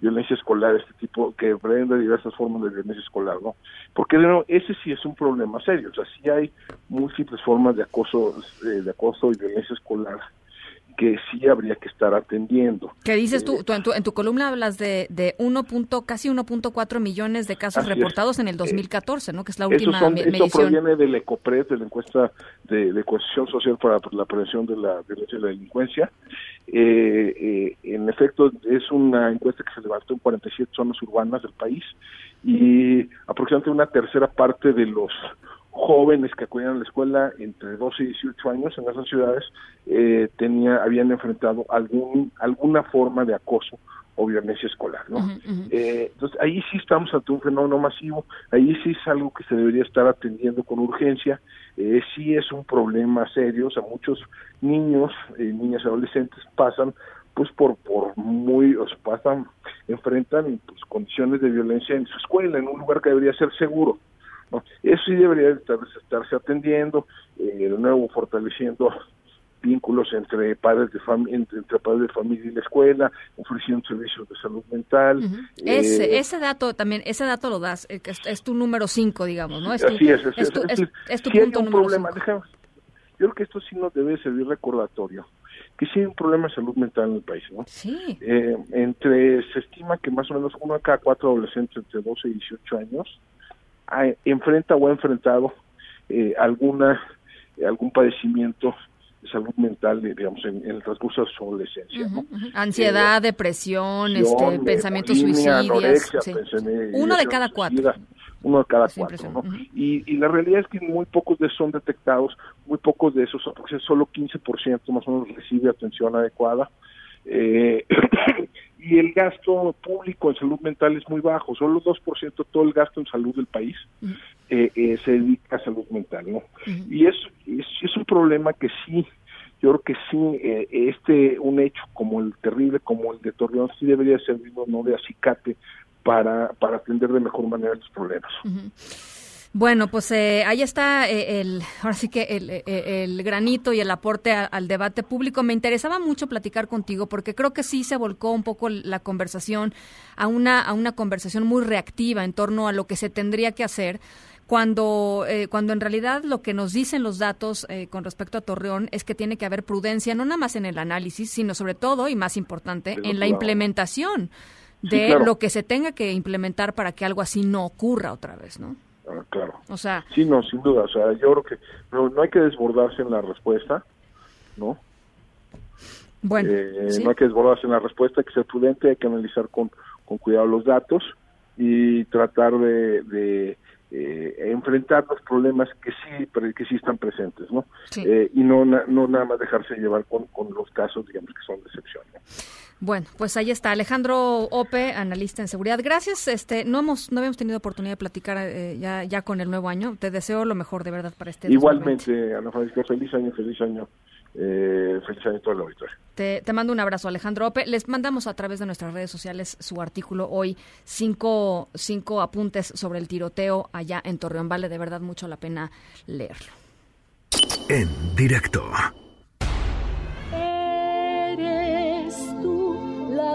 violencia escolar, este tipo, que prevenga diversas formas de violencia escolar, ¿no? Porque de nuevo, ese sí es un problema serio, o sea, sí hay múltiples formas de acoso, eh, de acoso y violencia escolar que sí habría que estar atendiendo. ¿Qué dices tú? tú en, tu, columna hablas de, de 1. casi 1.4 millones de casos reportados en el 2014, ¿no? Que es la última son, medición. Esto proviene del ECOPRED, de la encuesta de, de cohesión social para la prevención de la violencia y la delincuencia. Eh, eh, en efecto, es una encuesta que se levantó en 47 zonas urbanas del país y aproximadamente una tercera parte de los jóvenes que acudían a la escuela entre 12 y 18 años en esas ciudades eh, tenía, habían enfrentado algún, alguna forma de acoso o violencia escolar, ¿no? Eh, entonces ahí sí estamos ante un fenómeno masivo, ahí sí es algo que se debería estar atendiendo con urgencia, eh, sí es un problema serio, o sea, muchos niños, eh, niñas adolescentes pasan pues por por muy, pasan, enfrentan pues, condiciones de violencia en su escuela, en un lugar que debería ser seguro, eso sí debería estarse atendiendo, eh, de nuevo fortaleciendo vínculos entre padres de familia entre, padres de familia y la escuela ofreciendo servicios de salud mental ese, eh, ese dato también ese dato lo das eh, es, tu número 5 digamos no es tu, es, es, tu, es, tu punto un problema yo creo que esto sí nos debe servir recordatorio que sí hay un problema de salud mental en el país no sí. Eh, entre se estima que más o menos uno de cada cuatro adolescentes entre 12 y 18 años enfrenta o ha enfrentado eh, alguna algún padecimiento de salud mental, digamos, en, el transcurso de su adolescencia. Ansiedad, eh, depresión, este, pensamientos suicidios. Uno de cada cuatro. Uno de cada cuatro. ¿no? y, y, la realidad es que muy pocos de esos son detectados, muy pocos de esos, solo 15% más o menos recibe atención adecuada. Eh, y el gasto público en salud mental es muy bajo, solo 2% todo el gasto en salud del país eh, eh, se dedica a salud mental, ¿no? Y es, es, un problema que sí yo creo que sí, eh, este, un hecho como el terrible, como el de Torreón, sí debería servir no de acicate para, para atender de mejor manera estos problemas. Bueno, pues eh, ahí está eh, el, ahora sí que el, eh, el, granito y el aporte al debate público. Me interesaba mucho platicar contigo porque creo que sí se volcó un poco la conversación a una, a una conversación muy reactiva en torno a lo que se tendría que hacer cuando, cuando en realidad lo que nos dicen los datos con respecto a Torreón es que tiene que haber prudencia, no nada más en el análisis, sino sobre todo, y más importante, en la implementación de lo que se tenga que implementar para que algo así no ocurra otra vez, ¿no? Ah, claro. O sea. Sí, no, sin duda. O sea, yo creo que no, no hay que desbordarse en la respuesta, ¿no? Bueno. Eh, no hay que desbordarse en la respuesta, hay que ser prudente, hay que analizar con, con cuidado los datos y tratar de, de eh, enfrentar los problemas que sí que sí están presentes, ¿no? Eh, y no, no nada más dejarse llevar con, con los casos, digamos, que son de excepción. ¿no? Bueno, pues ahí está Alejandro Ope, analista en seguridad. Gracias. Este, no hemos, no habíamos tenido oportunidad de platicar eh, ya, ya con el nuevo año. Te deseo lo mejor de verdad para este. Igualmente, Ana Francisca, feliz año, feliz año. Eh, feliz año a todo el auditorio. Te, te, mando un abrazo, Alejandro Ope. Les mandamos a través de nuestras redes sociales su artículo hoy, cinco, cinco apuntes sobre el tiroteo allá en Torreón. Vale de verdad mucho la pena leerlo. En directo.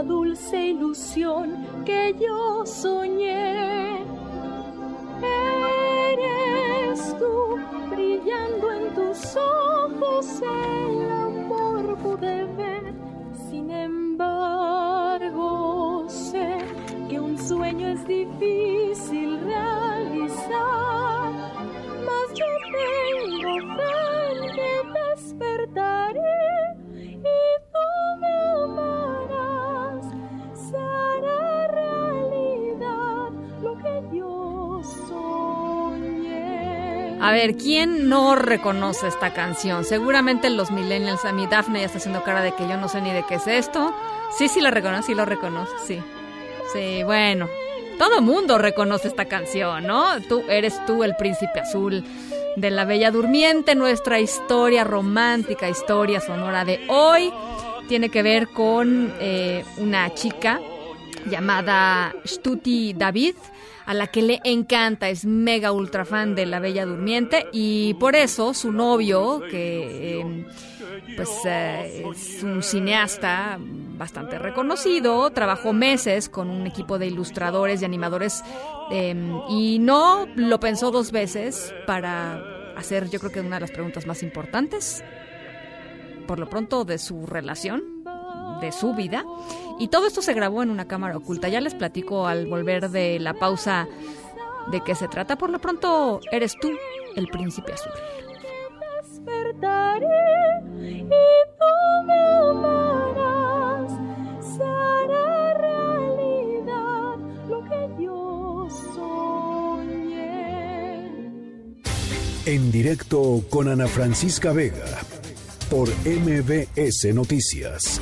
Dulce ilusión que yo soñé. Eres tú brillando en tus ojos, el amor pude ver. Sin embargo, sé que un sueño es difícil realizar, mas yo tengo fe que despertaré y tú me amarás A ver, ¿quién no reconoce esta canción? Seguramente los millennials, a mi Daphne ya está haciendo cara de que yo no sé ni de qué es esto. Sí, sí la reconoce, sí lo reconoce, sí. Sí, bueno, todo mundo reconoce esta canción, ¿no? Tú eres tú el príncipe azul de la Bella Durmiente, nuestra historia romántica, historia sonora de hoy tiene que ver con eh, una chica llamada Stuti David, a la que le encanta, es mega ultra fan de La Bella Durmiente y por eso su novio, que em, pues eh, es un cineasta bastante reconocido, trabajó meses con un equipo de ilustradores y animadores em, y no lo pensó dos veces para hacer yo creo que una de las preguntas más importantes por lo pronto de su relación, de su vida. Y todo esto se grabó en una cámara oculta. Ya les platico al volver de la pausa de qué se trata. Por lo pronto, eres tú el príncipe azul. Despertaré y. En directo con Ana Francisca Vega por MBS Noticias.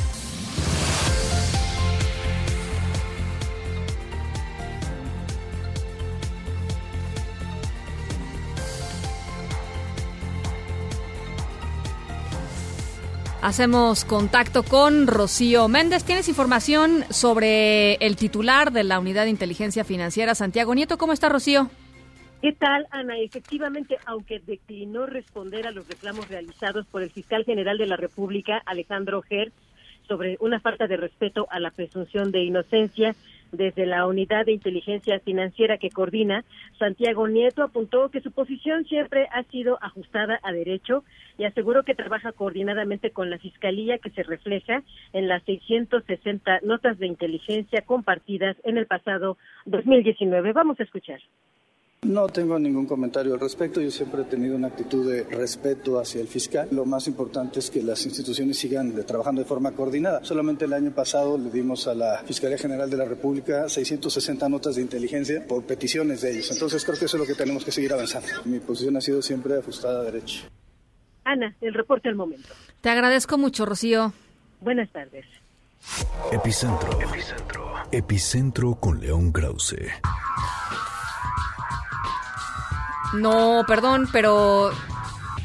Hacemos contacto con Rocío Méndez. ¿Tienes información sobre el titular de la Unidad de Inteligencia Financiera, Santiago Nieto? ¿Cómo está, Rocío? ¿Qué tal, Ana? Efectivamente, aunque declinó responder a los reclamos realizados por el fiscal general de la República, Alejandro Ger, sobre una falta de respeto a la presunción de inocencia, desde la unidad de inteligencia financiera que coordina, Santiago Nieto apuntó que su posición siempre ha sido ajustada a derecho y aseguró que trabaja coordinadamente con la Fiscalía que se refleja en las 660 notas de inteligencia compartidas en el pasado 2019. Vamos a escuchar. No tengo ningún comentario al respecto. Yo siempre he tenido una actitud de respeto hacia el fiscal. Lo más importante es que las instituciones sigan trabajando de forma coordinada. Solamente el año pasado le dimos a la Fiscalía General de la República 660 notas de inteligencia por peticiones de ellos. Entonces creo que eso es lo que tenemos que seguir avanzando. Mi posición ha sido siempre ajustada a derecho. Ana, el reporte al momento. Te agradezco mucho, Rocío. Buenas tardes. Epicentro. Epicentro Epicentro con León Krause. No, perdón, pero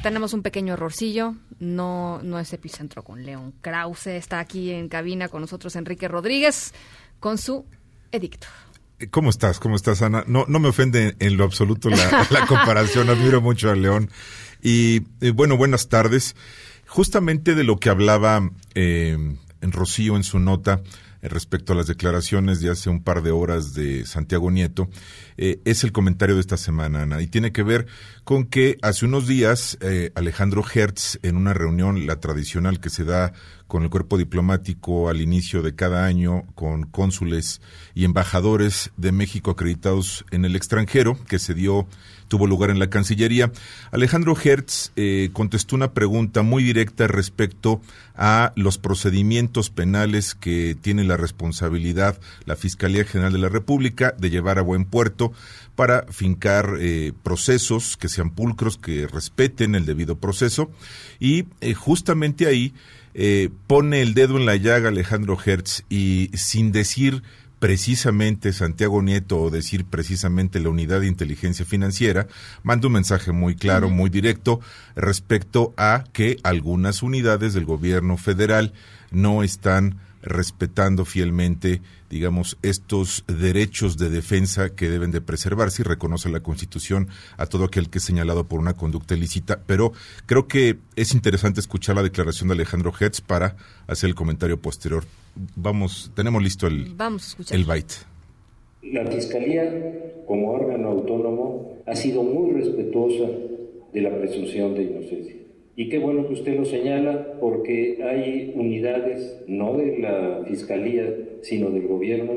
tenemos un pequeño errorcillo. No, no es epicentro con León Krause. Está aquí en cabina con nosotros Enrique Rodríguez con su edicto. ¿Cómo estás? ¿Cómo estás, Ana? No, no me ofende en lo absoluto la, la comparación. Admiro mucho a León. Y eh, bueno, buenas tardes. Justamente de lo que hablaba eh, en Rocío en su nota eh, respecto a las declaraciones de hace un par de horas de Santiago Nieto, eh, es el comentario de esta semana, Ana, y tiene que ver con que hace unos días eh, Alejandro Hertz, en una reunión, la tradicional que se da con el cuerpo diplomático al inicio de cada año, con cónsules y embajadores de México acreditados en el extranjero, que se dio tuvo lugar en la Cancillería. Alejandro Hertz eh, contestó una pregunta muy directa respecto a los procedimientos penales que tiene la responsabilidad la Fiscalía General de la República de llevar a buen puerto para fincar eh, procesos que sean pulcros, que respeten el debido proceso. Y eh, justamente ahí pone el dedo en la llaga Alejandro Hertz y sin decir precisamente Santiago Nieto o decir precisamente la unidad de inteligencia financiera, manda un mensaje muy claro, muy directo respecto a que algunas unidades del gobierno federal no están respetando fielmente, digamos, estos derechos de defensa que deben de preservarse y reconoce la Constitución a todo aquel que es señalado por una conducta ilícita. Pero creo que es interesante escuchar la declaración de Alejandro Hertz para hacer el comentario posterior. Vamos, tenemos listo el, Vamos a el byte. La Fiscalía, como órgano autónomo, ha sido muy respetuosa de la presunción de inocencia. Y qué bueno que usted lo señala porque hay unidades, no de la Fiscalía, sino del gobierno,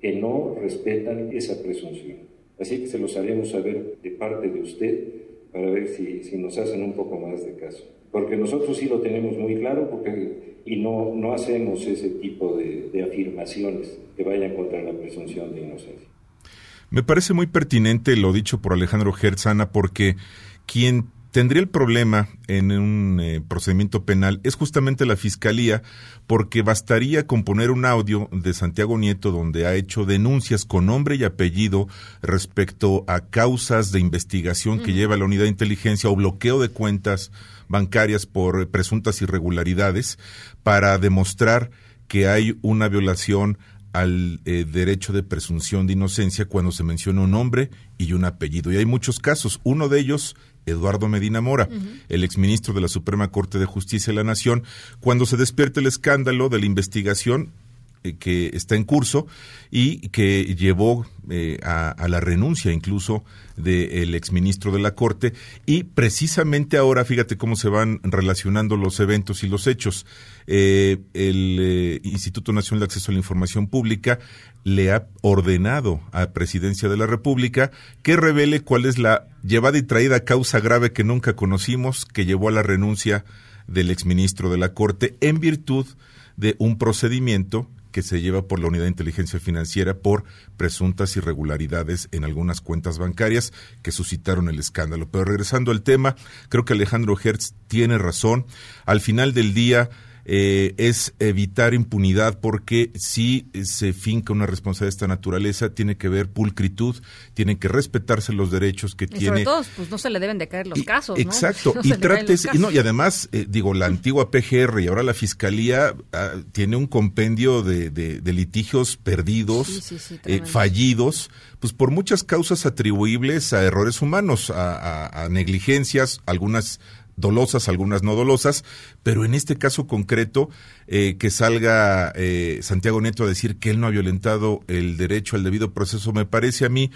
que no respetan esa presunción. Así que se los haremos saber de parte de usted para ver si, si nos hacen un poco más de caso. Porque nosotros sí lo tenemos muy claro porque, y no, no hacemos ese tipo de, de afirmaciones que vayan contra la presunción de inocencia. Me parece muy pertinente lo dicho por Alejandro Hertzana porque quien tendría el problema en un eh, procedimiento penal es justamente la fiscalía, porque bastaría con poner un audio de Santiago Nieto donde ha hecho denuncias con nombre y apellido respecto a causas de investigación que lleva la unidad de inteligencia o bloqueo de cuentas bancarias por presuntas irregularidades para demostrar que hay una violación al eh, derecho de presunción de inocencia cuando se menciona un nombre y un apellido. Y hay muchos casos. Uno de ellos, Eduardo Medina Mora, el exministro de la Suprema Corte de Justicia de la Nación, cuando se despierta el escándalo de la investigación que está en curso y que llevó eh, a, a, la renuncia incluso del exministro de la Corte. Y precisamente ahora, fíjate cómo se van relacionando los eventos y los hechos. Eh, el eh, Instituto Nacional de Acceso a la Información Pública le ha ordenado a Presidencia de la República que revele cuál es la llevada y traída causa grave que nunca conocimos que llevó a la renuncia del exministro de la Corte en virtud de un procedimiento que se lleva por la Unidad de Inteligencia Financiera por presuntas irregularidades en algunas cuentas bancarias que suscitaron el escándalo. Pero regresando al tema, creo que Alejandro Hertz tiene razón. Al final del día, eh, es evitar impunidad porque si se finca una responsabilidad de esta naturaleza tiene que ver pulcritud, tienen que respetarse los derechos que Y tiene. sobre todo, pues no se le deben de caer los casos, ¿no? Exacto, No y se le caen trate, los y, no, y además, eh, digo, la antigua PGR y ahora la Fiscalía ah, tiene un compendio de, de- de litigios perdidos, Sí, sí, sí, eh, fallidos, pues por muchas causas atribuibles a errores humanos, a, a- a negligencias, algunas dolosas, algunas no dolosas, pero en este caso concreto, eh, que salga eh, Santiago Neto a decir que él no ha violentado el derecho al debido proceso, me parece a mí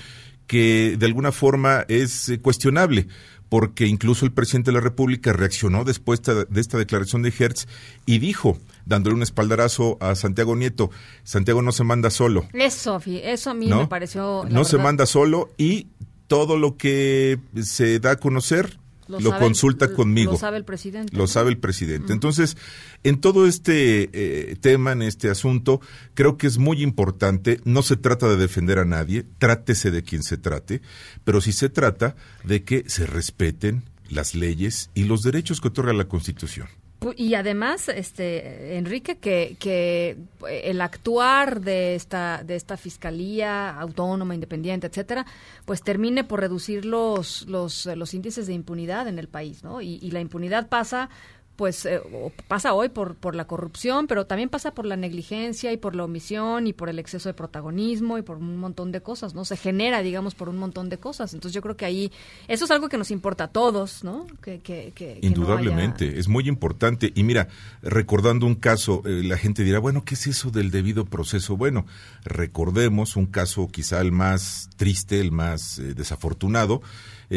que de alguna forma es eh, cuestionable, porque incluso el presidente de la República reaccionó después de esta declaración de Hertz y dijo, dándole un espaldarazo a Santiago Nieto, Santiago no se manda solo, Eso, eso a mí ¿no? me pareció. no se manda solo y todo lo que se da a conocer lo, sabe- consulta conmigo. Lo sabe el presidente. Lo sabe el presidente. Entonces, en todo este eh, tema, en este asunto, creo que es muy importante, no se trata de defender a nadie, trátese de quien se trate, pero sí se trata de que se respeten las leyes y los derechos que otorga la Constitución. Y además, este Enrique, que, que el actuar de esta de esta fiscalía autónoma, independiente, etcétera, pues termine por reducir los los, los índices de impunidad en el país, ¿no? Y, y la impunidad pasa pues eh, pasa hoy por, por la corrupción, pero también pasa por la negligencia y por la omisión y por el exceso de protagonismo y por un montón de cosas, ¿no? Se genera, digamos, por un montón de cosas. Entonces yo creo que ahí, eso es algo que nos importa a todos, ¿no? Que, que, que- que no Indudablemente, haya- es muy importante. Y mira, recordando un caso, eh, la gente dirá, bueno, ¿qué es eso del debido proceso? Bueno, recordemos un caso quizá el más triste, el más eh, desafortunado,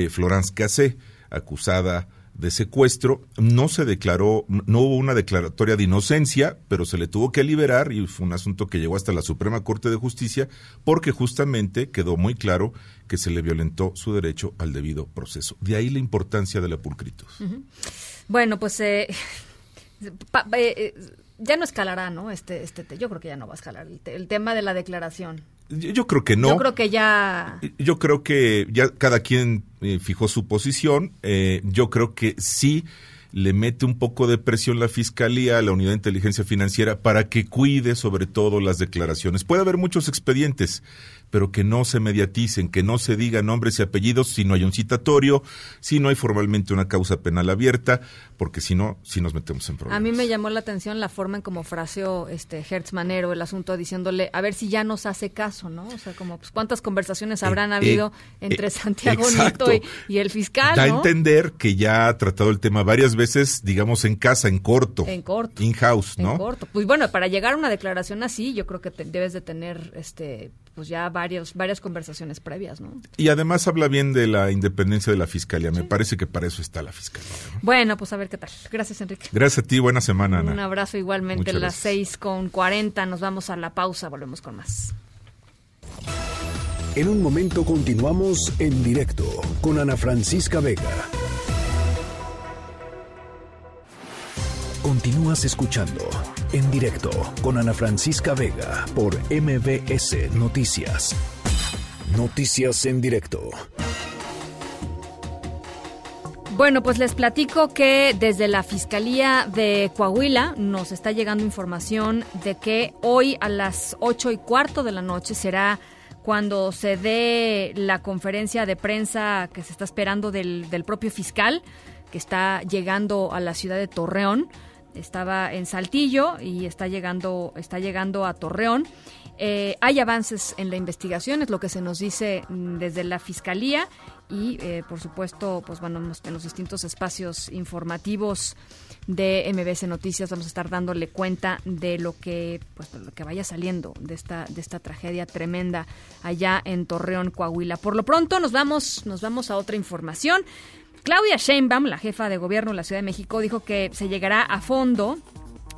Florence Cassé, acusada de secuestro, no se declaró, no hubo una declaratoria de inocencia, pero se le tuvo que liberar y fue un asunto que llegó hasta la Suprema Corte de Justicia porque justamente quedó muy claro que se le violentó su derecho al debido proceso. De ahí la importancia de la pulcritud. Bueno, pues eh, eh, eh, ya no escalará, ¿no? Este, este, te- yo creo que ya no va a escalar el, el tema de la declaración. Yo, yo creo que no. Yo creo que ya Yo creo que ya cada quien eh, fijó su posición. Eh, yo creo que sí le mete un poco de presión la fiscalía la unidad de inteligencia financiera para que cuide sobre todo las declaraciones. Puede haber muchos expedientes, pero que no se mediaticen, que no se digan nombres y apellidos si no hay un citatorio, si no hay formalmente una causa penal abierta, porque si no, sí nos metemos en A problemas. mí me llamó la atención la forma en como fraseó este Hertz Manero el asunto diciéndole a ver si ya nos hace caso, ¿no? O sea, como pues cuántas conversaciones habrán Eh, habido eh, entre eh, Santiago exacto. Nieto y, y el fiscal, Da a entender que ya ha tratado el tema varias veces, digamos, en casa, en corto. En corto. In-house, ¿no? En corto. Pues bueno, para llegar a una declaración así, yo creo que te- debes de tener este pues ya varios varias conversaciones previas, ¿no? Y además habla bien de la independencia de la fiscalía. Me parece que para eso está la fiscalía. ¿no? Bueno, pues a ver qué tal. Gracias, Enrique. Gracias a ti, buena semana, Ana. Un abrazo igualmente. Muchas Las seis con 40. Nos vamos a la pausa. Volvemos con más. En un momento continuamos en directo con Ana Francisca Vega. Continúas escuchando en directo con Ana Francisca Vega por MBS Noticias. Noticias en directo. Bueno, pues les platico que desde la Fiscalía de Coahuila nos está llegando información de que hoy a las ocho y cuarto de la noche será cuando se dé la conferencia de prensa que se está esperando del, del propio fiscal, que está llegando a la ciudad de Torreón. Estaba en Saltillo y está llegando, está llegando a Torreón. Eh, hay avances en la investigación, es lo que se nos dice mm, desde la Fiscalía y, eh, por supuesto, pues bueno, en los- distintos espacios informativos de MBS Noticias vamos a estar dándole cuenta de lo que, pues, lo que vaya saliendo de esta, de esta tragedia tremenda allá en Torreón, Coahuila. Por lo pronto nos vamos, nos vamos a otra información. Claudia Sheinbaum, la jefa de gobierno de la Ciudad de México, dijo que se llegará a fondo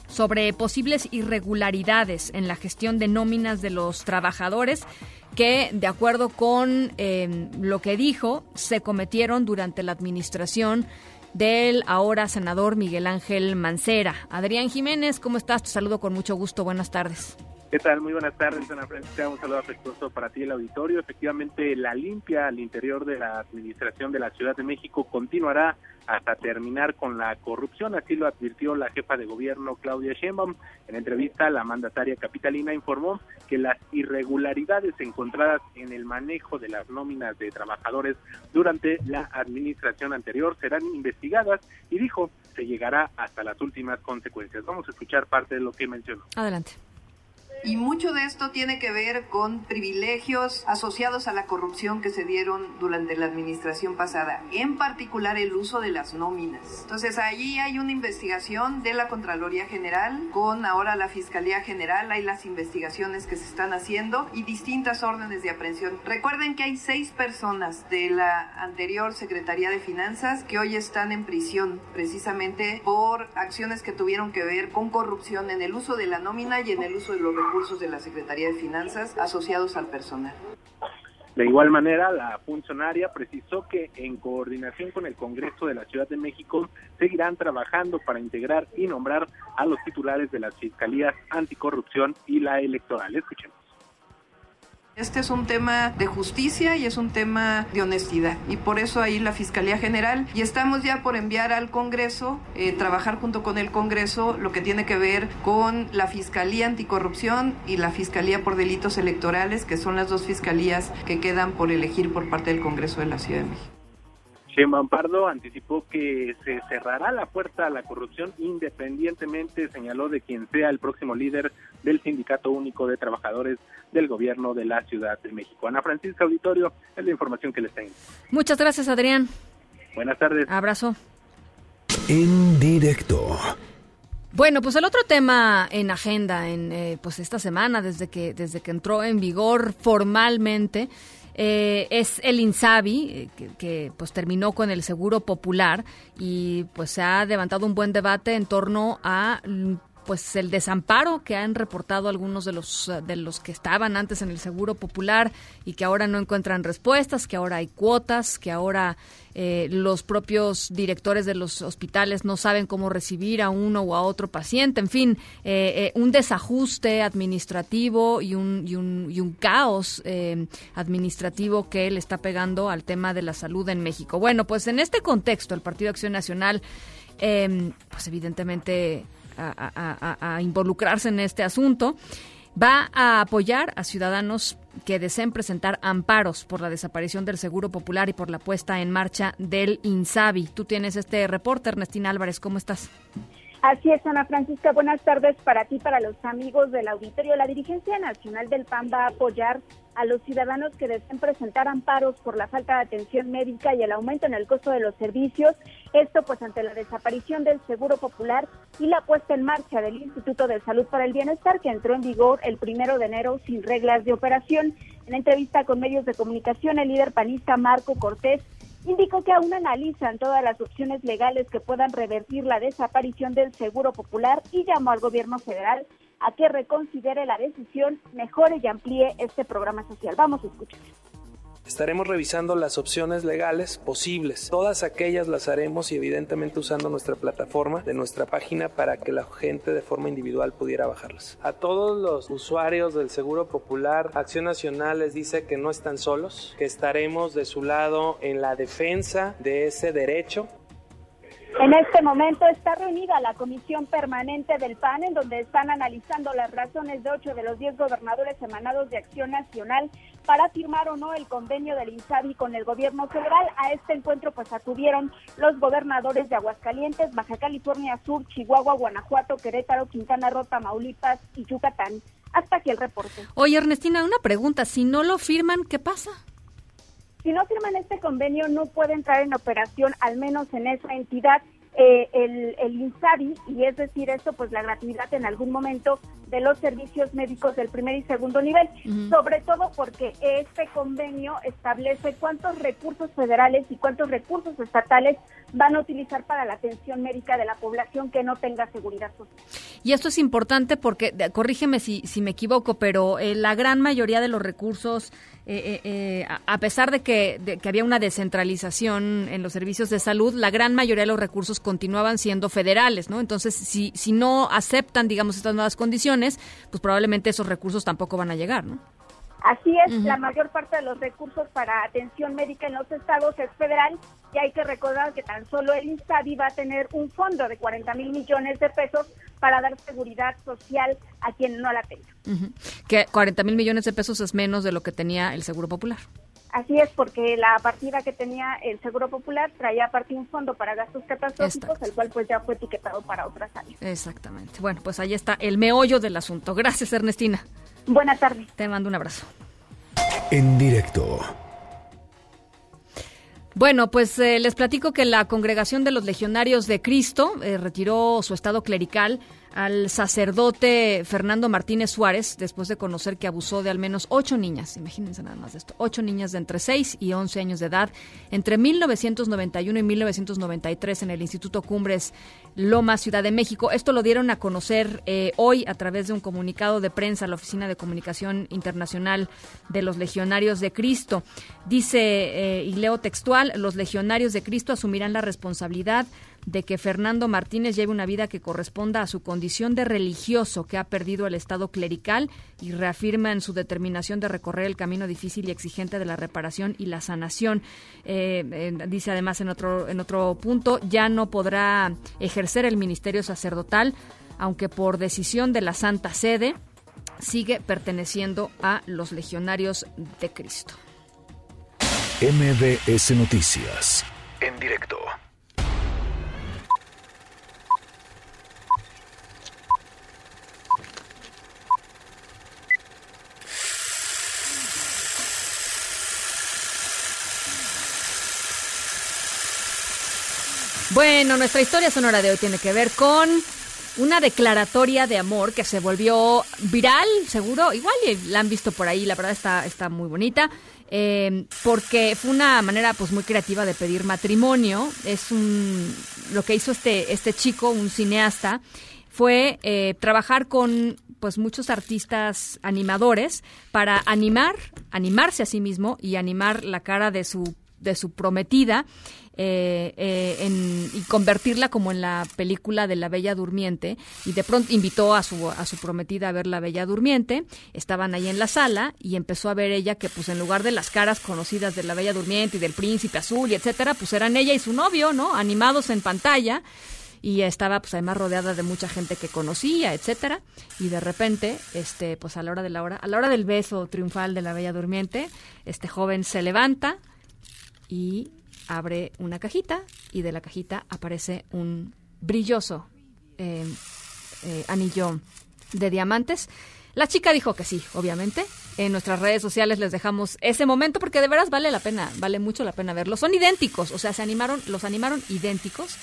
sobre posibles irregularidades en la gestión de nóminas de los trabajadores que, de acuerdo con eh, lo que dijo, se cometieron durante la administración del ahora senador Miguel Ángel Mancera. Adrián Jiménez, ¿cómo estás? Te saludo con mucho gusto. Buenas tardes. ¿Qué tal? Muy buenas tardes, Ana Francisca. Un saludo afectuoso para ti, el auditorio. Efectivamente, la limpia al interior de la administración de la Ciudad de México continuará hasta terminar con la corrupción. Así lo advirtió la jefa de gobierno, Claudia Sheinbaum. En entrevista, la mandataria capitalina informó que las irregularidades encontradas en el manejo de las nóminas de trabajadores durante la administración anterior serán investigadas y dijo se llegará hasta las últimas consecuencias. Vamos a escuchar parte de lo que mencionó. Adelante. Y mucho de esto tiene que ver con privilegios asociados a la corrupción que se dieron durante la administración pasada, en particular el uso de las nóminas. Entonces allí hay una investigación de la Contraloría General con ahora la Fiscalía General, hay las investigaciones que se están haciendo y distintas órdenes de aprehensión. Recuerden que hay seis personas de la anterior Secretaría de Finanzas que hoy están en prisión precisamente por acciones que tuvieron que ver con corrupción en el uso de la nómina y en el uso de los recursos de la Secretaría de Finanzas asociados al personal. De igual manera, la funcionaria precisó que en coordinación con el Congreso de la Ciudad de México seguirán trabajando para integrar y nombrar a los titulares de las fiscalías anticorrupción y la electoral. Escuchemos. Este es un tema de justicia y es un tema de honestidad y por eso ahí la Fiscalía General y estamos ya por enviar al Congreso, eh, trabajar junto con el Congreso lo que tiene que ver con la Fiscalía Anticorrupción y la Fiscalía por Delitos Electorales, que son las dos fiscalías que quedan por elegir por parte del Congreso de la Ciudad de México. Sheinbaum Pardo anticipó que se cerrará la puerta a la corrupción independientemente, señaló, de quien sea el próximo líder del Sindicato Único de Trabajadores del Gobierno de la Ciudad de México. Ana Francisca Auditorio, es la información que les tengo. Muchas gracias, Adrián. Buenas tardes. Abrazo. En directo. Bueno, pues el otro tema en agenda en eh, pues esta semana desde que desde que entró en vigor formalmente eh, es el Insabi eh, que, que, pues terminó con el Seguro Popular y pues se ha levantado un buen debate en torno a pues el desamparo que han reportado algunos de los de los que estaban antes en el Seguro Popular y que ahora no encuentran respuestas, que ahora hay cuotas, que ahora eh, los propios directores de los hospitales no saben cómo recibir a uno o a otro paciente, en fin, eh, eh, un desajuste administrativo y un, y un, y un caos eh, administrativo que le está pegando al tema de la salud en México. Bueno, pues en este contexto, el Partido Acción Nacional, eh, pues evidentemente a, a, a, involucrarse en este asunto. Va a apoyar a ciudadanos que deseen presentar amparos por la desaparición del Seguro Popular y por la puesta en marcha del INSABI. Tú tienes este reporte, Ernestina Álvarez, ¿cómo estás? Así es, Ana Francisca. Buenas tardes para ti, para los amigos del auditorio. La dirigencia nacional del PAN va a apoyar a los ciudadanos que deseen presentar amparos por la falta de atención médica y el aumento en el costo de los servicios. Esto pues ante la desaparición del Seguro Popular y la puesta en marcha del Instituto de Salud para el Bienestar que entró en vigor el primero de enero sin reglas de operación. En entrevista con medios de comunicación, el líder panista Marco Cortés indicó que aún analizan todas las opciones legales que puedan revertir la desaparición del Seguro Popular y llamó al gobierno federal a que reconsidere la decisión, mejore y amplíe este programa social. Vamos a escuchar. Estaremos revisando las opciones legales posibles. Todas aquellas las haremos y evidentemente usando nuestra plataforma de nuestra página para que la gente de forma individual pudiera bajarlas. A todos los usuarios del Seguro Popular, Acción Nacional les dice que no están solos, que estaremos de su lado en la defensa de ese derecho en este momento está reunida la comisión permanente del PAN, en donde están analizando las razones de ocho de los diez gobernadores emanados de Acción Nacional para firmar o no el convenio del INSABI con el gobierno federal. A este encuentro pues acudieron los gobernadores de Aguascalientes, Baja California Sur, Chihuahua, Guanajuato, Querétaro, Quintana Roo, Tamaulipas y Yucatán. Hasta aquí el reporte. Oye, Ernestina, una pregunta. Si no lo firman, ¿qué pasa? Si no firman este convenio, no puede entrar en operación, al menos en esa entidad, eh, el, el INSABI, y es decir, esto, pues la gratuidad en algún momento de los servicios médicos del primer y segundo nivel, uh -huh. sobre todo porque este convenio establece cuántos recursos federales y cuántos recursos estatales van a utilizar para la atención médica de la población que no tenga seguridad social. Y esto es importante porque, corrígeme si, si me equivoco, pero eh, la gran mayoría de los recursos, eh, eh, a pesar de que, de que había una descentralización en los servicios de salud, la gran mayoría de los recursos continuaban siendo federales, ¿no? Entonces, si, si no aceptan, digamos, estas nuevas condiciones, pues probablemente esos recursos tampoco van a llegar, ¿no? Así es, uh -huh. la mayor parte de los recursos para atención médica en los estados es federal y hay que recordar que tan solo el INSABI va a tener un fondo de 40 mil millones de pesos para dar seguridad social a quien no la tenga. Uh -huh. Que 40 mil millones de pesos es menos de lo que tenía el Seguro Popular. Así es, porque la partida que tenía el Seguro Popular traía aparte un fondo para gastos catastróficos, Exacto. el cual pues ya fue etiquetado para otras áreas. Exactamente. Bueno, pues ahí está el meollo del asunto. Gracias, Ernestina. Buenas tardes. Te mando un abrazo. En directo. Bueno, pues eh, les platico que la Congregación de los Legionarios de Cristo eh, retiró su estado clerical al sacerdote Fernando Martínez Suárez después de conocer que abusó de al menos ocho niñas, imagínense nada más de esto, ocho niñas de entre 6 y 11 años de edad entre 1991 y 1993 en el Instituto Cumbres Loma, Ciudad de México. Esto lo dieron a conocer eh, hoy a través de un comunicado de prensa a la Oficina de Comunicación Internacional de los Legionarios de Cristo. Dice, eh, y leo textual, los Legionarios de Cristo asumirán la responsabilidad de que Fernando Martínez lleve una vida que corresponda a su condición de religioso que ha perdido el estado clerical y reafirma en su determinación de recorrer el camino difícil y exigente de la reparación y la sanación. Eh, dice además en otro, en otro punto, ya no podrá ejercer el ministerio sacerdotal, aunque por decisión de la Santa Sede sigue perteneciendo a los legionarios de Cristo. MBS Noticias. En directo. Bueno, nuestra historia sonora de hoy tiene que ver con una declaratoria de amor que se volvió viral, seguro. Igual la han visto por ahí, la verdad está, está muy bonita. eh, porque fue una manera pues muy creativa de pedir matrimonio. Es un lo que hizo este, este chico, un cineasta, fue eh, trabajar con pues muchos artistas animadores para animar, animarse a sí mismo y animar la cara de su de su prometida eh, eh, en- y convertirla como en la película de la Bella Durmiente y de pronto invitó a su a su prometida a ver la Bella Durmiente estaban ahí en la sala y empezó a ver ella que pues en lugar de las caras conocidas de la Bella Durmiente y del Príncipe Azul y etcétera pues eran ella y su novio no animados en pantalla y estaba pues además rodeada de mucha gente que conocía, etcétera, y de repente, este, pues a la hora de la hora, a la hora del beso triunfal de la Bella Durmiente, este joven se levanta y abre una cajita y de la cajita aparece un brilloso eh, eh, anillo de diamantes. La chica dijo que sí, obviamente. En nuestras redes sociales les dejamos ese momento porque de veras vale la pena, vale mucho la pena verlo. Son idénticos, o sea, se animaron, los animaron idénticos.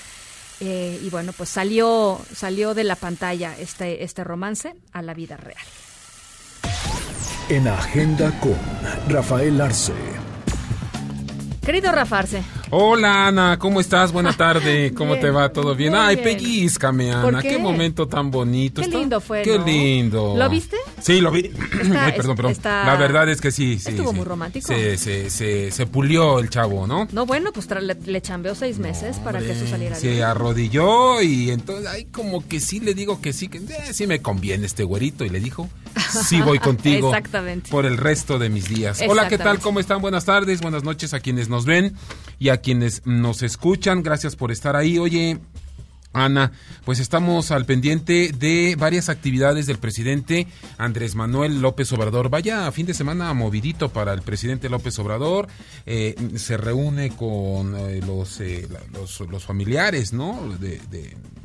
Eh, y bueno, pues salió, salió de la pantalla este, este romance a la vida real. En Agenda con Rafael Arce. Querido Rafarse, Hola Ana, ¿cómo estás? Buena tarde, ¿cómo Bien, te va? ¿Todo bien? Ay, bien. pellizcame ¿Por Ana, qué? qué? momento tan bonito. Qué lindo fue, Qué ¿no? lindo. ¿Lo viste? Sí, lo vi. Está- Ay, perdón, perdón. está- La verdad es que sí, sí. Estuvo sí. muy romántico. Se, se, se, se pulió el chavo, ¿no? no bueno, pues le, le chambeó seis meses para que eso saliera Se bien. arrodilló y entonces, ay, como que sí le digo que sí, que eh, sí me conviene este güerito. Y le dijo, sí voy contigo. Exactamente. Por el resto de mis días. Hola, ¿qué tal? ¿Cómo están? Buenas tardes, buenas noches a quienes nos ven y a quienes nos escuchan. Gracias por estar ahí. Oye, Ana, pues estamos al pendiente de varias actividades del presidente Andrés Manuel López Obrador. Vaya fin de semana movidito para el presidente López Obrador. Eh, se reúne con eh, los, eh, los, familiares, ¿no? De,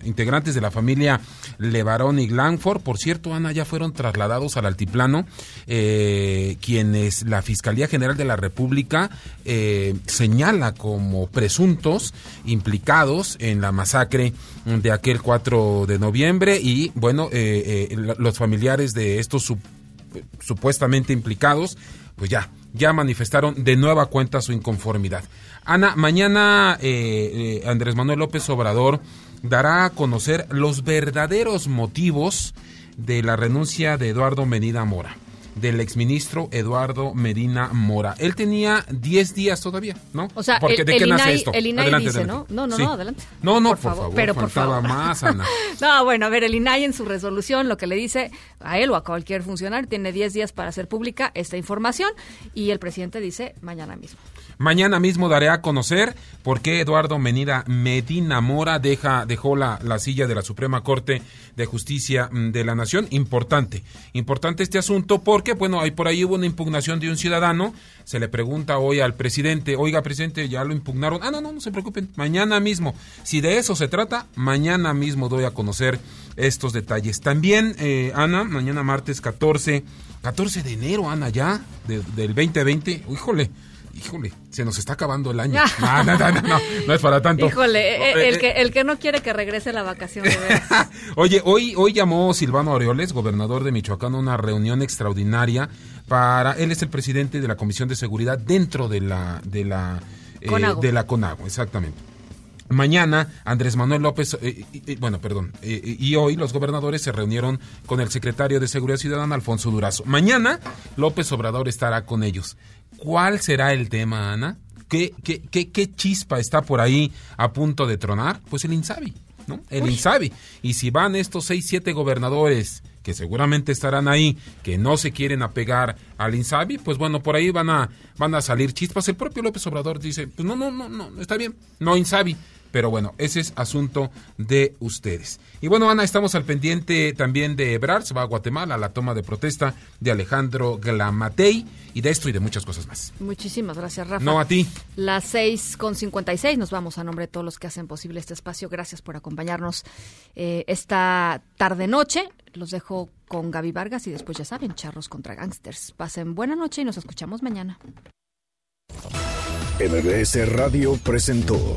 integrantes de la familia Levarón y Glanford. Por cierto, Ana, ya fueron trasladados al altiplano, eh, quienes la Fiscalía General de la República señala como presuntos implicados en la masacre de aquel 4 de noviembre y bueno, eh, eh, los familiares de estos sup- supuestamente implicados, pues ya, ya manifestaron de nueva cuenta su inconformidad. Ana, mañana eh, Andrés Manuel López Obrador dará a conocer los verdaderos motivos de la renuncia de Eduardo Medina Mora, del exministro Eduardo Medina Mora. Él tenía 10 días todavía, ¿no? O sea, Porque el, ¿de el qué nace INAI, esto? el INAI Adelante, dice, adelante. ¿no? No, no, Sí. no, adelante. No, no, por, favor, favor, pero por faltaba favor. más, Ana. No, bueno, a ver, el INAI en su resolución lo que le dice a él o a cualquier funcionario tiene 10 días para hacer pública esta información y el presidente dice mañana mismo. Mañana mismo daré a conocer por qué Eduardo Menida Medina Mora deja, dejó la, la silla de la Suprema Corte de Justicia mm, de la Nación. Importante, importante este asunto porque, bueno, ahí por ahí hubo una impugnación de un ciudadano. Se le pregunta hoy al presidente, oiga, presidente, ya lo impugnaron. Ah, no, no, no se preocupen, mañana mismo. Si de eso se trata, mañana mismo doy a conocer estos detalles. También, eh, Ana, mañana martes 14, 14 de enero, Ana, ya, de- del 2020. Híjole. Híjole, se nos está acabando el año. No, no, no, no, es para tanto. Híjole, eh, Eh, el, eh, que, el que no quiere que regrese la vacación de veras. Oye, hoy, hoy llamó Silvano Aureoles, gobernador de Michoacán, a una reunión extraordinaria para. Él es el presidente de la Comisión de Seguridad dentro de la de la eh, de la Conago, exactamente. Mañana Andrés Manuel López, eh, eh, eh, bueno, perdón, eh, y hoy los gobernadores se reunieron con el secretario de Seguridad Ciudadana, Alfonso Durazo. Mañana López Obrador estará con ellos. ¿Cuál será el tema, Ana? ¿qué, qué, qué, qué chispa está por ahí a punto de tronar? Pues el Insabi, ¿no? El Insabi. Y si van estos seis, siete gobernadores que seguramente estarán ahí, que no se quieren apegar al Insabi, pues bueno, por ahí van a, van a salir chispas. El propio López Obrador dice, pues no, no, no, no, está bien, no Insabi. Pero bueno, ese es asunto de ustedes. Y bueno, Ana, estamos al pendiente también de Ebrard, se va a Guatemala, a la toma de protesta de Alejandro Glamatei y de esto y de muchas cosas más. Muchísimas gracias, Rafa. No a ti. Las seis con cincuenta y seis nos vamos a nombre de todos los que hacen posible este espacio. Gracias por acompañarnos eh, esta tarde-noche. Los dejo con Gaby Vargas y después ya saben, charros contra gangsters. Pasen buena noche y nos escuchamos mañana. MBS Radio presentó